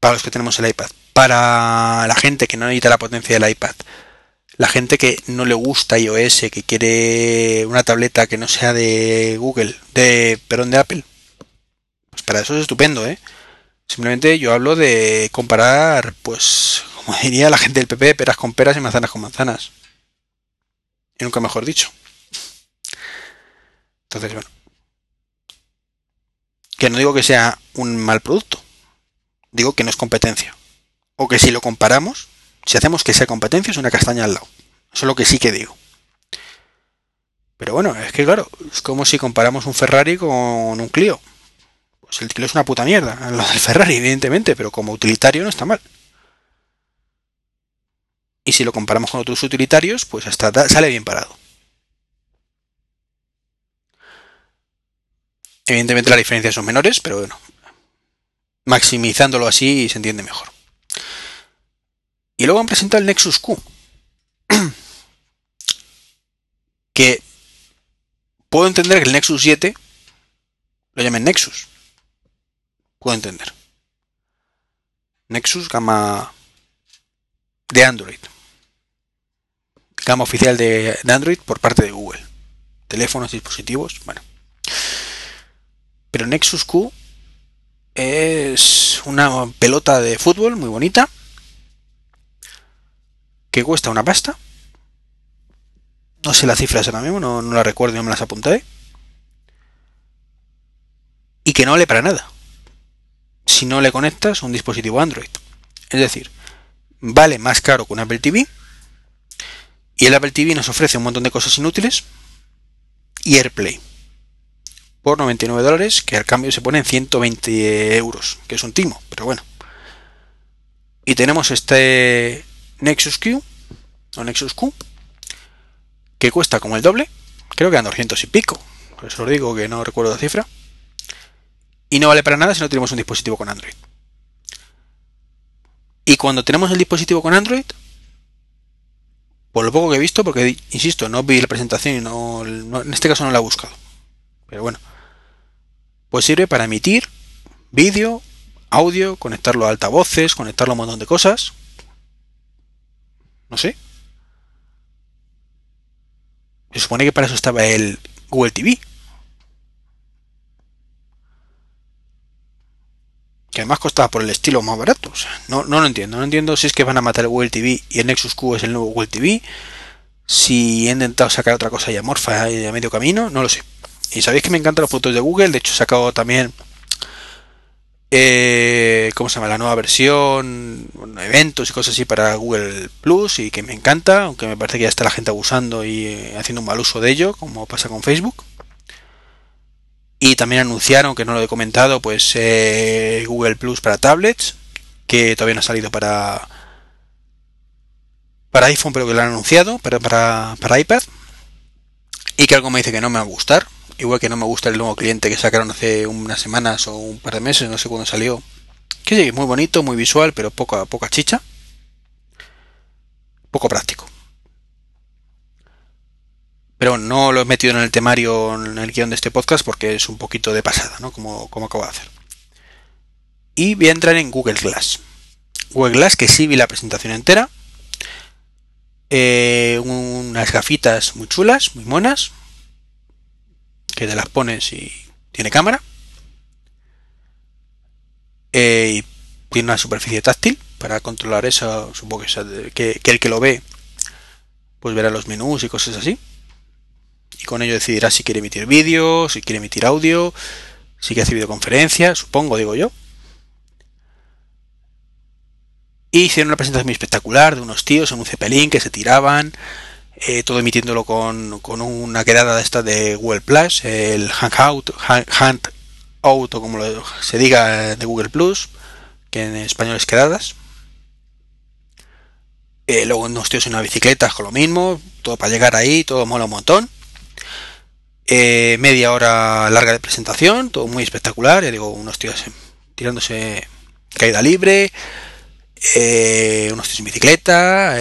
Para los que tenemos el iPad. Para la gente que no necesita la potencia del iPad. La gente que no le gusta iOS, que quiere una tableta que no sea de Google, de, perdón, de Apple. Pues para eso es estupendo, ¿eh? Simplemente yo hablo de comparar, pues, como diría la gente del PP, peras con peras y manzanas con manzanas. Y nunca mejor dicho. Entonces, bueno. Que no digo que sea un mal producto. Digo que no es competencia. O que si lo comparamos, si hacemos que sea competencia, es una castaña al lado. Eso es lo que sí que digo. Pero bueno, es que claro, es como si comparamos un Ferrari con un Clio. Pues el Clio es una puta mierda, lo del Ferrari, evidentemente, pero como utilitario no está mal. Y si lo comparamos con otros utilitarios, pues hasta sale bien parado. Evidentemente las diferencias son menores, pero bueno, maximizándolo así se entiende mejor. Y luego han presentado el Nexus Q. que puedo entender que el Nexus 7 lo llamen Nexus puedo entender. Nexus, gama de Android. Gama oficial de, Android por parte de Google. Teléfonos, dispositivos, bueno. Pero Nexus Q es una pelota de fútbol muy bonita que cuesta una pasta. No sé las cifras ahora mismo, no, no la recuerdo, no me las apunté. Y que no vale para nada si no le conectas un dispositivo Android. Es decir, vale más caro que un Apple TV y el Apple TV nos ofrece un montón de cosas inútiles y AirPlay por 99 dólares que al cambio se pone en 120 euros, que es un timo, pero bueno. Y tenemos este Nexus Q o Nexus Q que cuesta como el doble, creo que a 200 y pico, por eso os digo que no recuerdo la cifra y no vale para nada si no tenemos un dispositivo con Android. Y cuando tenemos el dispositivo con Android, por lo poco que he visto, porque insisto, no vi la presentación y no, en este caso no la he buscado. Pero bueno, pues sirve para emitir vídeo, audio, conectarlo a altavoces, conectarlo a un montón de cosas. No sé. Se supone que para eso estaba el Google TV. que además costaba por el estilo más barato. no, no lo entiendo. No entiendo si es que van a matar el Google TV y el Nexus Q es el nuevo Google TV. Si he intentado sacar otra cosa ya morfa a medio camino, no lo sé. Y sabéis que me encantan los productos de Google. De hecho, he sacado también. Eh, ¿Cómo se llama? La nueva versión, eventos y cosas así para Google Plus y que me encanta, aunque me parece que ya está la gente abusando y eh, haciendo un mal uso de ello, como pasa con Facebook. Y también anunciaron, que no lo he comentado, pues eh, Google Plus para tablets, que todavía no ha salido para, para iPhone, pero que lo han anunciado, pero para, para iPad. Y que algo me dice que no me va a gustar. Igual que no me gusta el nuevo cliente que sacaron hace unas semanas o un par de meses, no sé cuándo salió. Que sí, muy bonito, muy visual, pero poca, poca chicha. Poco práctico. Pero no lo he metido en el temario, en el guion de este podcast, porque es un poquito de pasada, ¿no? Como, como acabo de hacer. y voy a entrar en Google Glass. Google Glass que sí vi la presentación entera. Eh, unas gafitas muy chulas, muy monas, que te las pones y tiene cámara. Eh, y tiene una superficie táctil para controlar eso. Supongo que, que, el que lo ve, pues verá los menús y cosas así. Y con ello decidirá si quiere emitir vídeo, si quiere emitir audio, si quiere hacer videoconferencia, supongo, digo yo. Y hicieron una presentación muy espectacular de unos tíos en un cepelín que se tiraban, eh, todo emitiéndolo con, una quedada de esta de Google Plus, el Hangout, Hangout, o como se diga de Google Plus, que en español es quedadas. Eh, luego unos tíos en una bicicleta con lo mismo, todo para llegar ahí, todo mola un montón. Eh, media hora larga de presentación, todo muy espectacular, ya digo, unos tíos tirándose caída libre, unos tíos en bicicleta,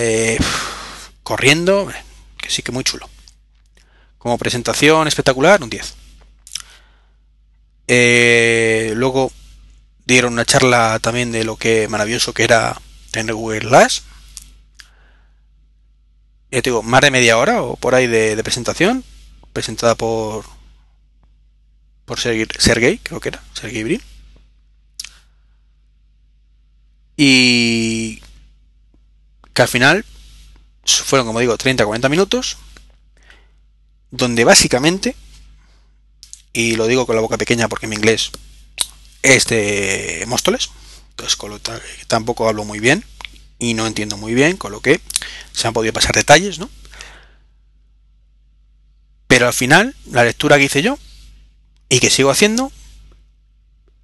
corriendo, sí que muy chulo. Como presentación espectacular, un 10. Eh, luego dieron una charla también de lo que maravilloso que era tener Google Glass. Ya te digo, más de media hora o por ahí de, presentación, presentada por por Sergey, creo que era, Sergey Brin. Y que al final fueron, como digo, 30-40 minutos, donde básicamente, y lo digo con la boca pequeña porque mi inglés es de Móstoles, entonces tampoco hablo muy bien y no entiendo muy bien, con lo que se han podido pasar detalles, ¿no? Pero al final, la lectura que hice yo y que sigo haciendo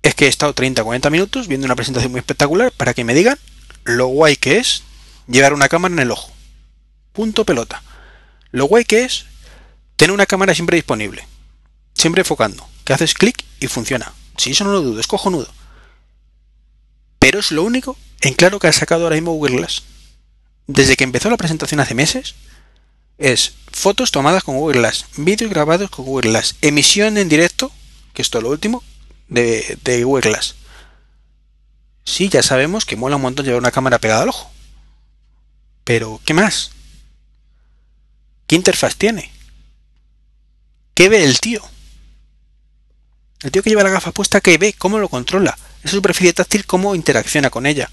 es que he estado 30-40 minutos viendo una presentación muy espectacular para que me digan lo guay que es llevar una cámara en el ojo. Punto pelota. Lo guay que es tener una cámara siempre disponible, siempre enfocando, que haces clic y funciona. Si eso no lo dudo, es cojonudo. Pero es lo único en claro que ha sacado ahora mismo Google Glass. Desde que empezó la presentación hace meses, es fotos tomadas con Google Glass, vídeos grabados con Google Glass, emisión en directo, que esto es lo último, de, de Google Glass. Sí, ya sabemos que mola un montón llevar una cámara pegada al ojo. Pero, ¿qué más? ¿Qué interfaz tiene? ¿Qué ve el tío? El tío que lleva la gafa puesta, ¿qué ve? ¿Cómo lo controla? Esa superficie táctil, ¿cómo interacciona con ella?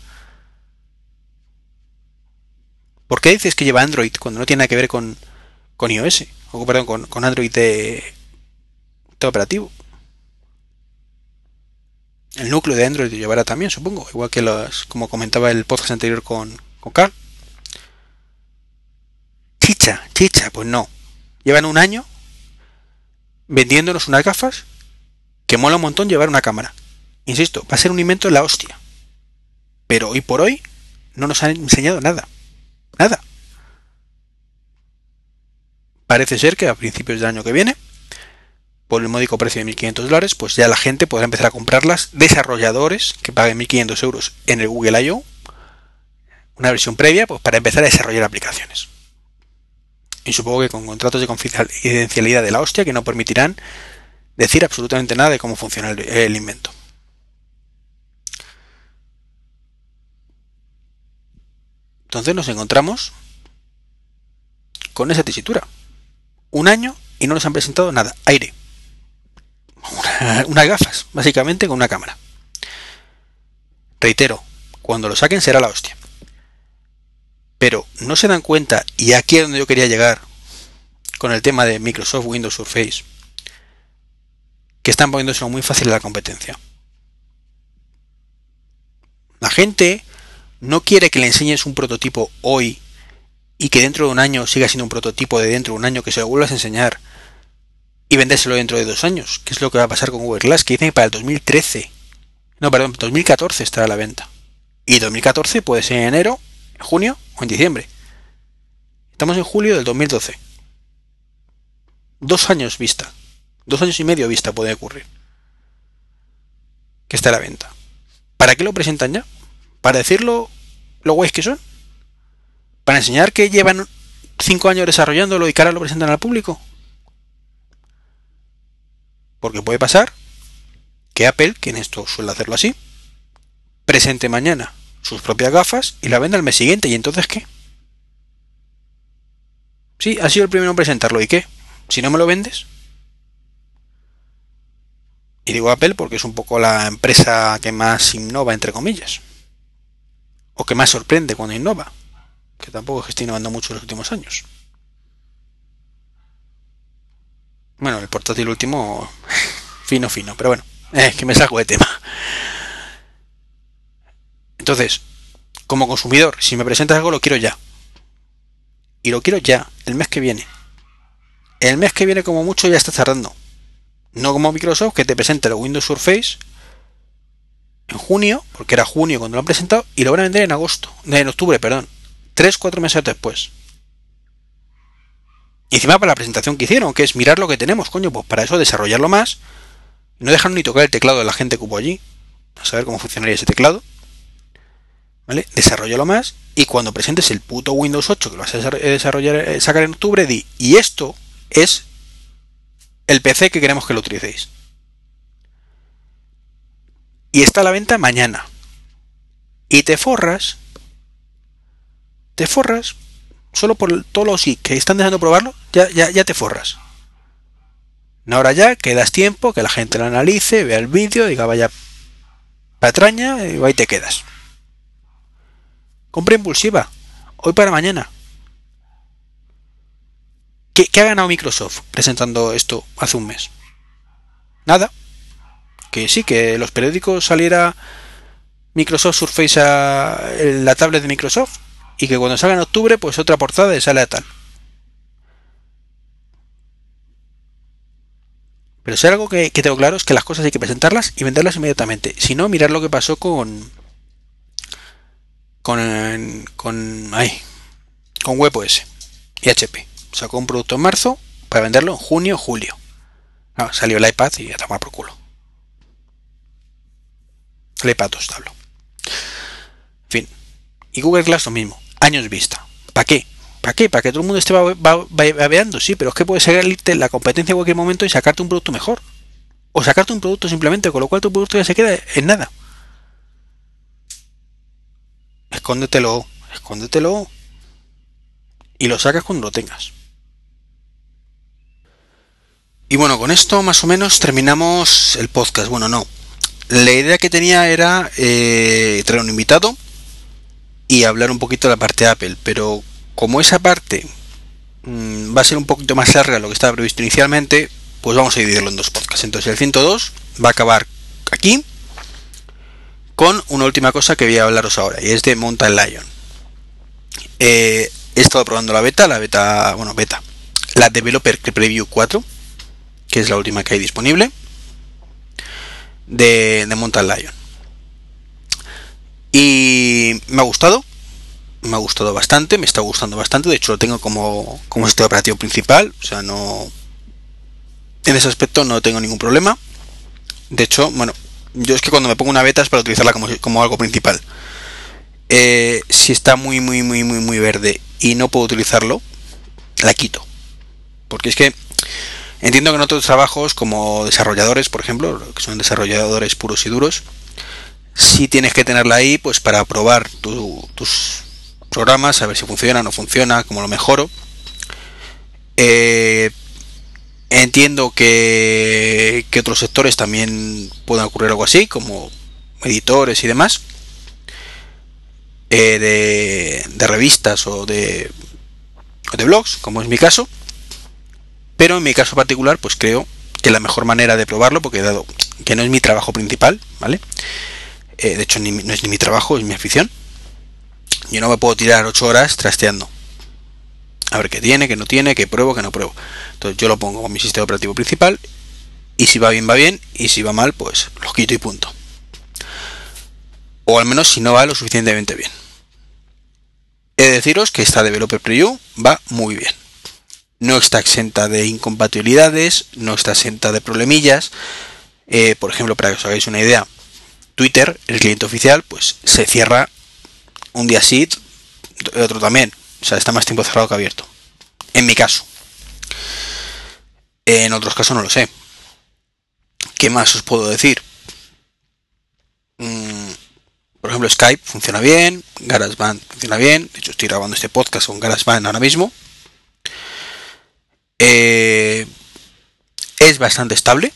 ¿Por qué dices que lleva Android cuando no tiene nada que ver con, con iOS? O perdón, con, con Android de, de operativo el núcleo de Android llevará también, supongo, igual que los, como comentaba el podcast anterior con, con Carl. Chicha, chicha, pues no. Llevan un año vendiéndonos unas gafas que mola un montón llevar una cámara. Insisto, va a ser un invento de la hostia. Pero hoy por hoy no nos han enseñado nada. Nada. Parece ser que a principios del año que viene por el módico precio de 1.500 dólares, pues ya la gente podrá empezar a comprarlas. Desarrolladores que paguen 1.500 euros en el Google I.O. Una versión previa pues, para empezar a desarrollar aplicaciones. Y supongo que con contratos de confidencialidad de la hostia que no permitirán decir absolutamente nada de cómo funciona el, invento. Entonces nos encontramos con esa tesitura. Un año y no nos han presentado nada. Aire unas gafas, básicamente con una cámara. Reitero, cuando lo saquen será la hostia. Pero no se dan cuenta, y aquí es donde yo quería llegar con el tema de Microsoft Windows Surface, que están poniéndose muy fácil la competencia. La gente no quiere que le enseñes un prototipo hoy y que dentro de un año siga siendo un prototipo de dentro de un año que se lo vuelvas a enseñar y vendérselo dentro de dos años, que es lo que va a pasar con Google Glass, que dicen que para el 2013, no, perdón, 2014 estará a la venta. Y 2014 puede ser en enero, en junio o en diciembre. Estamos en julio del 2012. Dos años vista. Dos años y medio vista puede ocurrir. Que está a la venta. ¿Para qué lo presentan ya? ¿Para decirlo lo guays que son? ¿Para enseñar que llevan cinco años desarrollándolo y que ahora lo presentan al público? Porque puede pasar que Apple, que en esto suele hacerlo así, presente mañana sus propias gafas y la venda al mes siguiente. ¿Y entonces qué? Sí, ha sido el primero en presentarlo. ¿Y qué? Si no me lo vendes. Y digo Apple porque es un poco la empresa que más innova, entre comillas. O que más sorprende cuando innova. Que tampoco es que esté innovando mucho en los últimos años. Bueno, el portátil último, fino, fino, pero bueno, es que me saco de tema. Entonces, como consumidor, si me presentas algo, lo quiero ya. Y lo quiero ya, el mes que viene. El mes que viene, como mucho, ya está tardando. No como Microsoft, que te presenta el Windows Surface en junio, porque era junio cuando lo han presentado, y lo van a vender en agosto, en octubre, perdón. Tres, cuatro meses después. Y encima para la presentación que hicieron, que es mirar lo que tenemos, coño, pues para eso desarrollarlo más. No dejar ni tocar el teclado de la gente que hubo allí. A saber cómo funcionaría ese teclado. ¿Vale? Desarrollalo más. Y cuando presentes el puto Windows 8 que lo vas a desarrollar, eh, sacar en octubre, di. Y esto es el PC que queremos que lo utilicéis. Y está a la venta mañana. Y te forras. Te forras solo por todos los que están dejando probarlo, ya, ya, ya te forras. Ahora ya que das tiempo, que la gente lo analice, vea el vídeo, diga vaya patraña y ahí te quedas. Compra impulsiva, hoy para mañana. ¿Qué, ha ganado Microsoft presentando esto hace un mes? Nada. Que sí, que los periódicos saliera Microsoft Surface a la tablet de Microsoft y que cuando salga en octubre, pues otra portada sale a tal. Pero si algo que, tengo claro es que las cosas hay que presentarlas y venderlas inmediatamente. Si no, mirar lo que pasó con. Con. con. ay, con WebOS y HP. Sacó un producto en marzo para venderlo en junio julio. salió el iPad y a tomar por culo. El iPad 2 hablo. En fin. Y Google Glass lo mismo años vista. ¿Para qué? ¿Para qué? ¿Para que todo el mundo esté babeando? Sí, pero es que puedes salirte la competencia en cualquier momento y sacarte un producto mejor. O sacarte un producto simplemente, con lo cual tu producto ya se queda en nada. Escóndetelo, escóndetelo. Y lo sacas cuando lo tengas. Y bueno, con esto más o menos terminamos el podcast. Bueno, no. La idea que tenía era eh, traer un invitado y hablar un poquito de la parte de Apple, pero como esa parte mm, va a ser un poquito más larga de lo que estaba previsto inicialmente, pues vamos a dividirlo en dos podcasts. Entonces el 102 va a acabar aquí una última cosa que voy a hablaros ahora, y es de Mountain Lion. Eh, he estado probando la beta, la beta, bueno, beta, la Developer Preview 4, que es la última que hay disponible, de, de Mountain Lion. Y me ha gustado, me ha gustado bastante, me está gustando bastante, de hecho lo tengo como, como sistema operativo principal, o sea, no... En ese aspecto no tengo ningún problema. De hecho, bueno, yo es que cuando me pongo una beta es para utilizarla como, como algo principal. Eh, si está muy, muy, muy, muy, muy verde y no puedo utilizarlo, la quito. Porque es que entiendo que en otros trabajos, como desarrolladores, por ejemplo, que son desarrolladores puros y duros, si tienes que tenerla ahí pues para probar tus programas, a ver si funciona, no funciona, cómo lo mejoro. Eh, entiendo que, que otros sectores también puedan ocurrir algo así, como editores y demás, eh, de, revistas o de, de blogs, como es mi caso. Pero en mi caso particular, pues creo que la mejor manera de probarlo, porque dado que no es mi trabajo principal, ¿vale? Eh, de hecho no es ni mi trabajo, es mi afición. Yo no me puedo tirar 8 horas trasteando. A ver qué tiene, qué no tiene, qué pruebo, qué no pruebo. Entonces yo lo pongo con mi sistema operativo principal y si va bien, va bien y si va mal, pues lo quito y punto. O al menos si no va lo suficientemente bien. He de deciros que esta Developer Preview va muy bien. No está exenta de incompatibilidades, no está exenta de problemillas. Eh, por ejemplo, para que os hagáis una idea, Twitter, el cliente oficial, pues se cierra un día sí, otro también. O sea, está más tiempo cerrado que abierto. En mi caso. En otros casos no lo sé. ¿Qué más os puedo decir? Mm, por ejemplo, Skype funciona bien, GarageBand funciona bien. De hecho, estoy grabando este podcast con GarageBand ahora mismo. Eh, es bastante estable.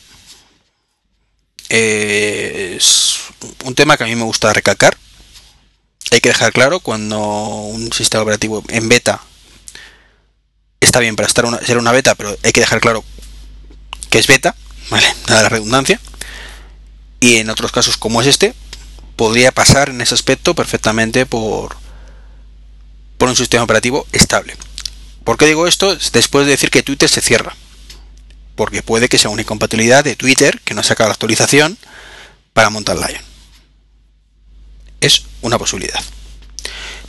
Eh, es un tema que a mí me gusta recalcar. Hay que dejar claro cuando un sistema operativo en beta está bien para estar una, ser una beta, pero hay que dejar claro que es beta, ¿vale? Nada de la redundancia. Y en otros casos como es este, podría pasar en ese aspecto perfectamente por, por un sistema operativo estable. ¿Por qué digo esto? Después de decir que Twitter se cierra. Porque puede que sea una incompatibilidad de Twitter que no ha sacado la actualización para montar Lion. Es una posibilidad.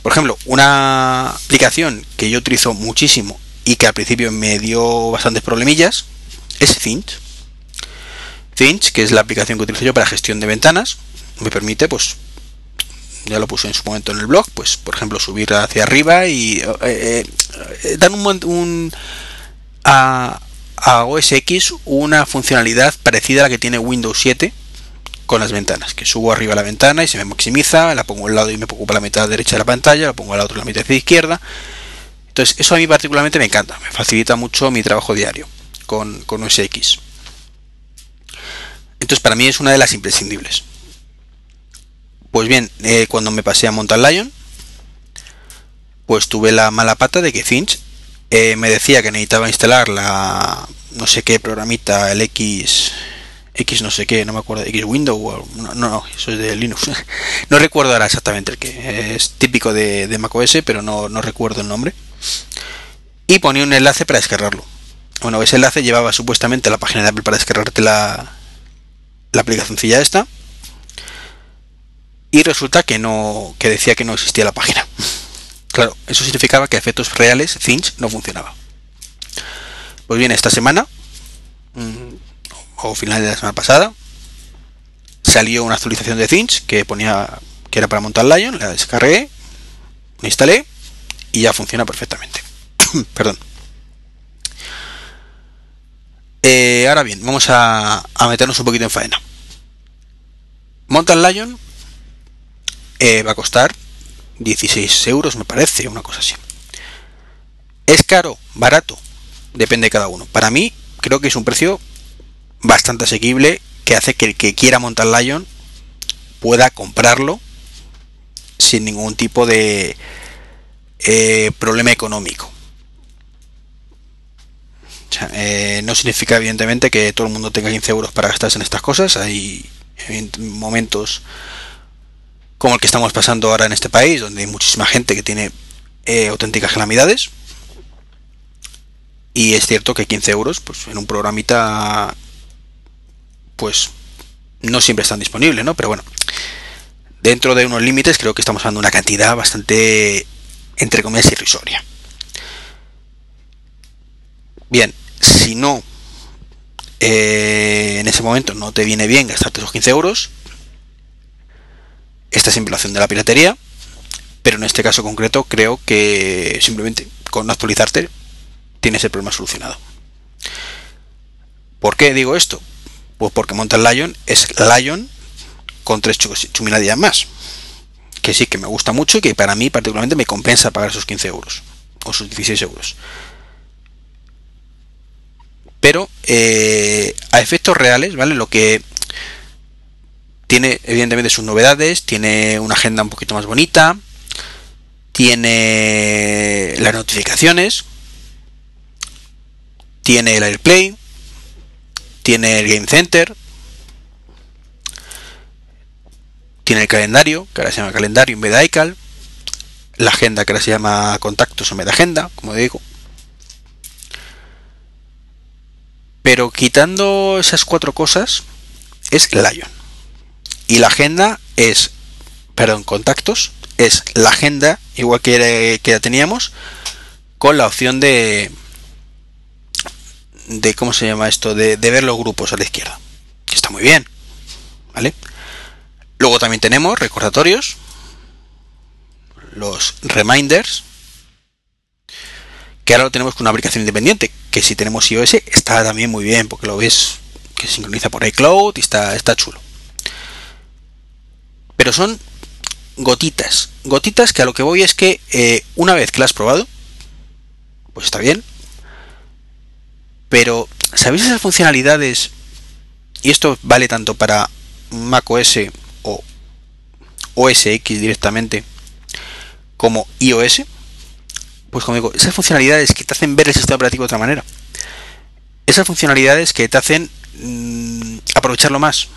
Por ejemplo, una aplicación que yo utilizo muchísimo y que al principio me dio bastantes problemillas es Finch. Finch, que es la aplicación que utilizo yo para gestión de ventanas, me permite, pues, ya lo puse en su momento en el blog, pues, por ejemplo, subir hacia arriba y eh, eh, dan un, un a, a OS X una funcionalidad parecida a la que tiene Windows 7 con las ventanas, que subo arriba la ventana y se me maximiza, la pongo al lado y me ocupa la mitad derecha de la pantalla, la pongo al otro la mitad de izquierda. Entonces, eso a mí particularmente me encanta, me facilita mucho mi trabajo diario con, con OS X. Entonces, para mí es una de las imprescindibles. Pues bien, eh, cuando me pasé a Mountain Lion, pues tuve la mala pata de que Finch eh, me decía que necesitaba instalar la no sé qué programita, el X X no sé qué, no me acuerdo, X Window, no, no, eso es de Linux. no recuerdo ahora exactamente el que es típico de, macOS, pero no, no recuerdo el nombre. Y ponía un enlace para descargarlo. Bueno, ese enlace llevaba supuestamente a la página de Apple para descargarte la, la aplicacióncilla esta y resulta que no que decía que no existía la página. Claro, eso significaba que efectos reales Finch no funcionaba. Pues bien, esta semana mm, o final de la semana pasada salió una actualización de Finch que ponía que era para montar Lion, la descargué, la instalé y ya funciona perfectamente. Perdón. Eh, ahora bien, vamos a, a meternos un poquito en faena. Mountain Lion eh, va a costar 16 euros, me parece, una cosa así. ¿Es caro? ¿Barato? Depende de cada uno. Para mí, creo que es un precio bastante asequible que hace que el que quiera montar Lion pueda comprarlo sin ningún tipo de eh, problema económico. Eh, no significa evidentemente que todo el mundo tenga 15 euros para gastarse en estas cosas. Hay momentos como el que estamos pasando ahora en este país, donde hay muchísima gente que tiene eh, auténticas calamidades. Y es cierto que 15 euros, pues en un programita, pues no siempre están disponibles, ¿no? Pero bueno, dentro de unos límites creo que estamos hablando de una cantidad bastante, entre comillas, irrisoria. Bien, si no, eh, en ese momento no te viene bien gastarte esos 15 euros, esta es en violación de la piratería, pero en este caso concreto creo que simplemente con actualizarte tienes el problema solucionado. ¿Por qué digo esto? Pues porque Mountain Lion es Lion con tres chuminadillas más. Que sí, que me gusta mucho y que para mí particularmente me compensa pagar esos 15 euros o sus 16 euros. Pero eh, a efectos reales, ¿vale? Lo que tiene evidentemente sus novedades, tiene una agenda un poquito más bonita, tiene las notificaciones, tiene el AirPlay, tiene el Game Center, tiene el calendario, que ahora se llama calendario en vez de iCal, la agenda que ahora se llama contactos en vez de agenda, como digo. Pero quitando esas cuatro cosas, es Lion. Y la agenda es, perdón, contactos, es la agenda, igual que, que ya teníamos, con la opción de, de ¿cómo se llama esto? De, de, ver los grupos a la izquierda. Que está muy bien. ¿Vale? Luego también tenemos recordatorios. Los reminders. Que ahora lo tenemos con una aplicación independiente. Que si tenemos iOS está también muy bien. Porque lo ves que sincroniza por iCloud y está, está chulo. Pero son gotitas. Gotitas que a lo que voy es que eh, una vez que la has probado, pues está bien. Pero, ¿sabéis esas funcionalidades? Y esto vale tanto para Mac OS o OS X directamente como iOS. Pues como digo, esas funcionalidades que te hacen ver el sistema operativo de otra manera. Esas funcionalidades que te hacen mm, aprovecharlo más.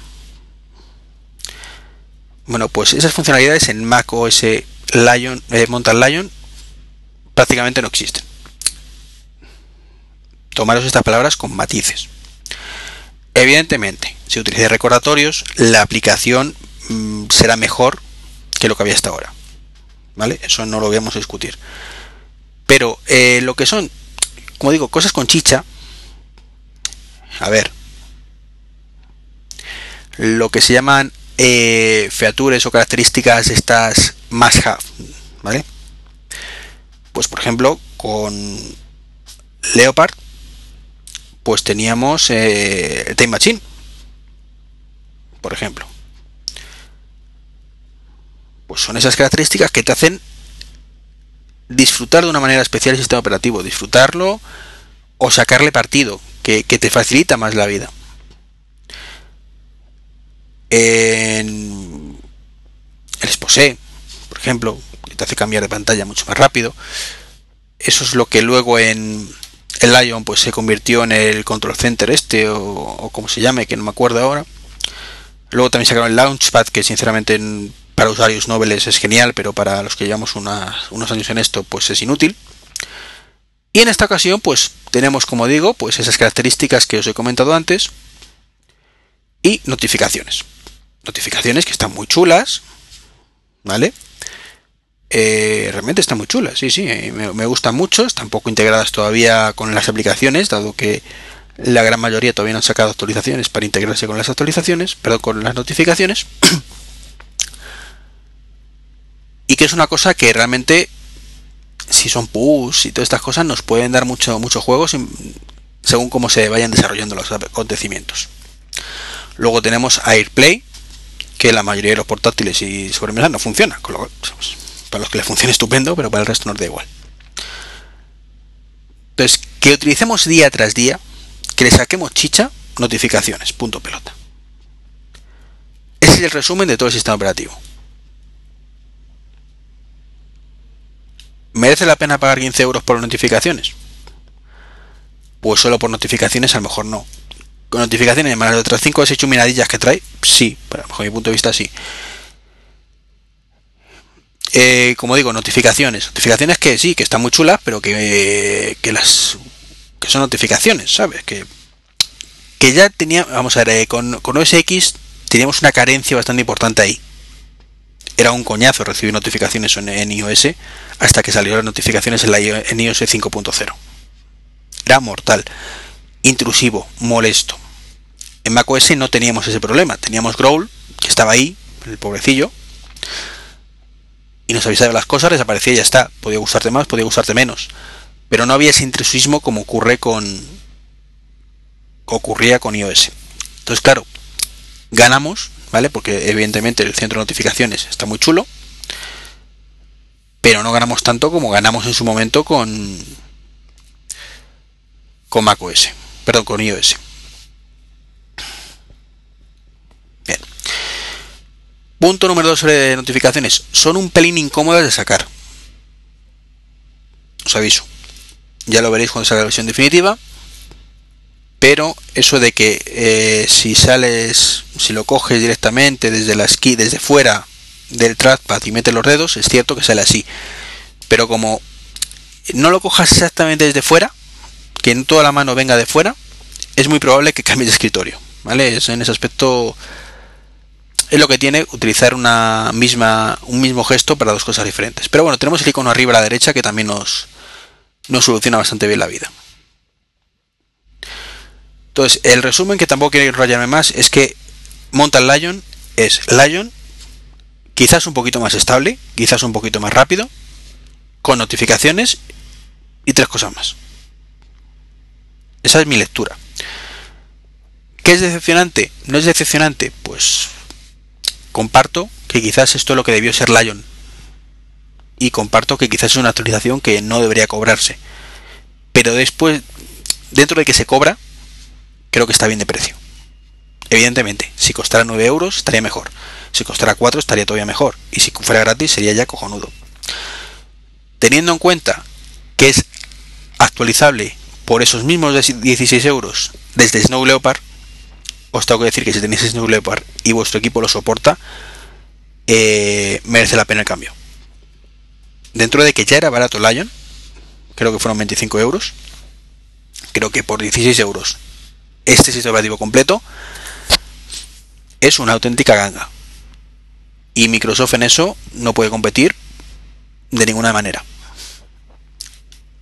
Bueno, pues esas funcionalidades en Mac OS Lion, eh, Mountain Lion prácticamente no existen. Tomaros estas palabras con matices. Evidentemente, si utilizáis recordatorios, la aplicación mm, será mejor que lo que había hasta ahora. ¿Vale? Eso no lo vamos a discutir. Pero eh, lo que son, como digo, cosas con chicha. A ver. Lo que se llaman eh, features o características estas más have, ¿vale? Pues por ejemplo, con Leopard, pues teníamos eh, Time Machine, por ejemplo. Pues son esas características que te hacen disfrutar de una manera especial el sistema operativo, disfrutarlo o sacarle partido, que, te facilita más la vida. En el Exposé, por ejemplo, que te hace cambiar de pantalla mucho más rápido. Eso es lo que luego en el Lion pues se convirtió en el Control Center este o, como se llame, que no me acuerdo ahora. Luego también sacaron el Launchpad, que sinceramente para usuarios nobles es genial, pero para los que llevamos unos años en esto, pues es inútil. Y en esta ocasión, pues tenemos, como digo, pues esas características que os he comentado antes y notificaciones. Notificaciones que están muy chulas, ¿vale? Eh, realmente están muy chulas, sí, sí, eh, me, gustan mucho, están poco integradas todavía con las aplicaciones, dado que la gran mayoría todavía no han sacado actualizaciones para integrarse con las actualizaciones, pero con las notificaciones. y que es una cosa que realmente, si son push y todas estas cosas, nos pueden dar mucho, juego según cómo se vayan desarrollando los acontecimientos. Luego tenemos AirPlay, que la mayoría de los portátiles y sobremesas no funciona, con lo pues, para los que les funcione estupendo, pero para el resto nos da igual. Entonces, que utilicemos día tras día, que le saquemos chicha, notificaciones, punto pelota. Ese es el resumen de todo el sistema operativo. ¿Merece la pena pagar 15 euros por notificaciones? Pues solo por notificaciones a lo mejor no. Con notificaciones más de otras 5 o 6 chuminadillas que trae, sí, pero bajo mi punto de vista sí. Eh, como digo, notificaciones. Notificaciones que sí, que están muy chulas, pero que, que las que son notificaciones, ¿sabes? Que, que ya tenía, vamos a ver, eh, con, con OS X teníamos una carencia bastante importante ahí era un coñazo recibir notificaciones en, iOS hasta que salieron las notificaciones en, la, en iOS 5.0. Era mortal, intrusivo, molesto. En macOS no teníamos ese problema, teníamos Growl, que estaba ahí, el pobrecillo, y nos avisaba las cosas, desaparecía y ya está. Podía gustarte más, podía gustarte menos. Pero no había ese intrusismo como ocurre con. ocurría con iOS. Entonces, claro, ganamos ¿vale? Porque evidentemente el centro de notificaciones está muy chulo, pero no ganamos tanto como ganamos en su momento con con macOS, perdón, con iOS. Punto número 2 sobre notificaciones. Son un pelín incómodas de sacar. Os aviso. Ya lo veréis cuando salga la versión definitiva pero eso de que eh, si sales, si lo coges directamente desde la esquí, desde fuera del trackpad y metes los dedos, es cierto que sale así. Pero como no lo cojas exactamente desde fuera, que en toda la mano venga de fuera, es muy probable que cambies de escritorio. ¿Vale? en ese aspecto es lo que tiene utilizar una misma, un mismo gesto para dos cosas diferentes. Pero bueno, tenemos el icono arriba a la derecha que también nos, nos soluciona bastante bien la vida. Entonces, el resumen que tampoco quiero enrollarme más es que Mountain Lion es Lion, quizás un poquito más estable, quizás un poquito más rápido, con notificaciones y tres cosas más. Esa es mi lectura. ¿Qué es decepcionante? ¿No es decepcionante? Pues comparto que quizás esto es lo que debió ser Lion. Y comparto que quizás es una actualización que no debería cobrarse. Pero después, dentro de que se cobra, creo que está bien de precio. Evidentemente, si costara 9 euros estaría mejor. Si costara 4 estaría todavía mejor. Y si fuera gratis sería ya cojonudo. Teniendo en cuenta que es actualizable por esos mismos 16 euros desde Snow Leopard, os tengo que decir que si tenéis Snow Leopard y vuestro equipo lo soporta, eh, merece la pena el cambio. Dentro de que ya era barato Lion, creo que fueron 25 euros, creo que por 16 euros este sistema operativo completo es una auténtica ganga. Y Microsoft en eso no puede competir de ninguna manera.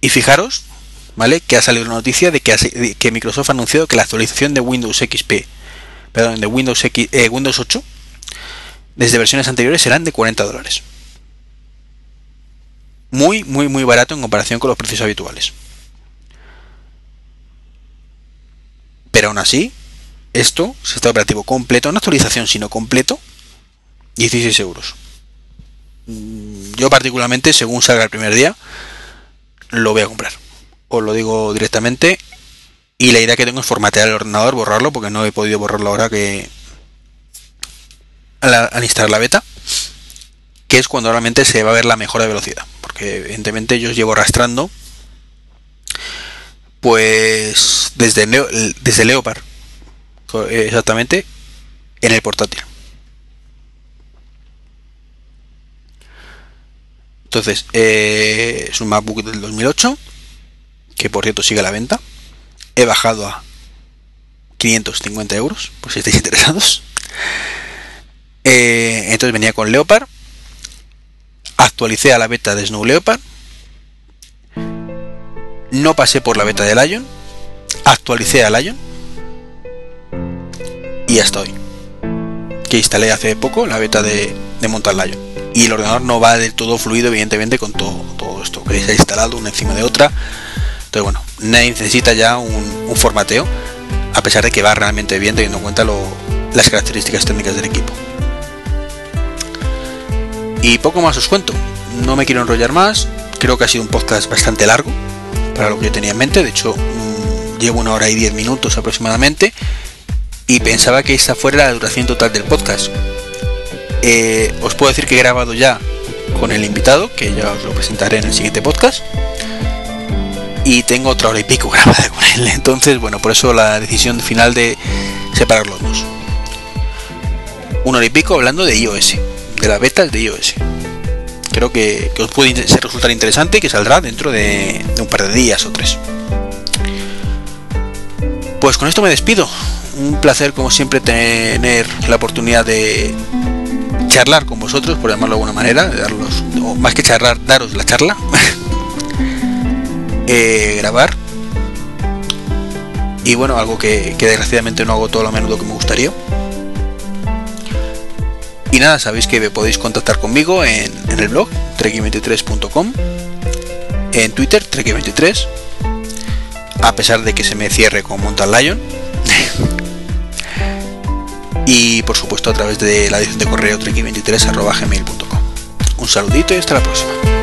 Y fijaros, ¿vale? Que ha salido la noticia de que, que Microsoft ha anunciado que la actualización de Windows XP, perdón, de Windows, X, eh, Windows 8, desde versiones anteriores serán de 40 dólares. Muy, muy, muy barato en comparación con los precios habituales. Pero aún así, esto, sistema operativo completo, no actualización, sino completo, 16 euros. Mm, yo particularmente, según salga el primer día, lo voy a comprar. Os lo digo directamente. Y la idea que tengo es formatear el ordenador, borrarlo, porque no he podido borrarlo ahora que... Al, instalar la beta. Que es cuando realmente se va a ver la mejora de velocidad. Porque evidentemente yo os llevo arrastrando. Pues desde, desde Leopard. Exactamente. En el portátil. Entonces, eh, es un MacBook del 2008, que por cierto sigue a la venta. He bajado a 550 euros, por si estáis interesados. Eh, entonces venía con Leopard. Actualicé a la beta de Snow Leopard. No pasé por la beta de Lion. Actualicé a Lion. Y ya estoy. Que instalé hace poco la beta de, de Mountain Lion y el ordenador no va del todo fluido evidentemente con todo, todo esto que se ha instalado una encima de otra entonces bueno necesita ya un, formateo a pesar de que va realmente bien teniendo en cuenta las características técnicas del equipo. Y poco más os cuento. No me quiero enrollar más. Creo que ha sido un podcast bastante largo para lo que yo tenía en mente. De hecho mm, llevo una hora y diez minutos aproximadamente. Y pensaba que esta fuera la duración total del podcast. Eh, os puedo decir que he grabado ya con el invitado, que ya os lo presentaré en el siguiente podcast. Y tengo otra hora y pico grabada con él. Entonces, bueno, por eso la decisión final de separar los dos. Una hora y pico hablando de iOS, de la beta de iOS. Creo que, os puede resultar interesante y que saldrá dentro de un par de días o tres. Pues con esto me despido. Un placer como siempre tener la oportunidad de, charlar con vosotros, por llamarlo de alguna manera, darlos, más que charlar, daros la charla, eh, grabar. Y bueno, algo que, desgraciadamente no hago todo lo menudo que me gustaría. Y nada, sabéis que podéis contactar conmigo en, el blog trek23.com, en Twitter trek23, a pesar de que se me cierre con Mountain Lion. y por supuesto a través de la edición de correo treki23.gmail.com. Un saludito y hasta la próxima.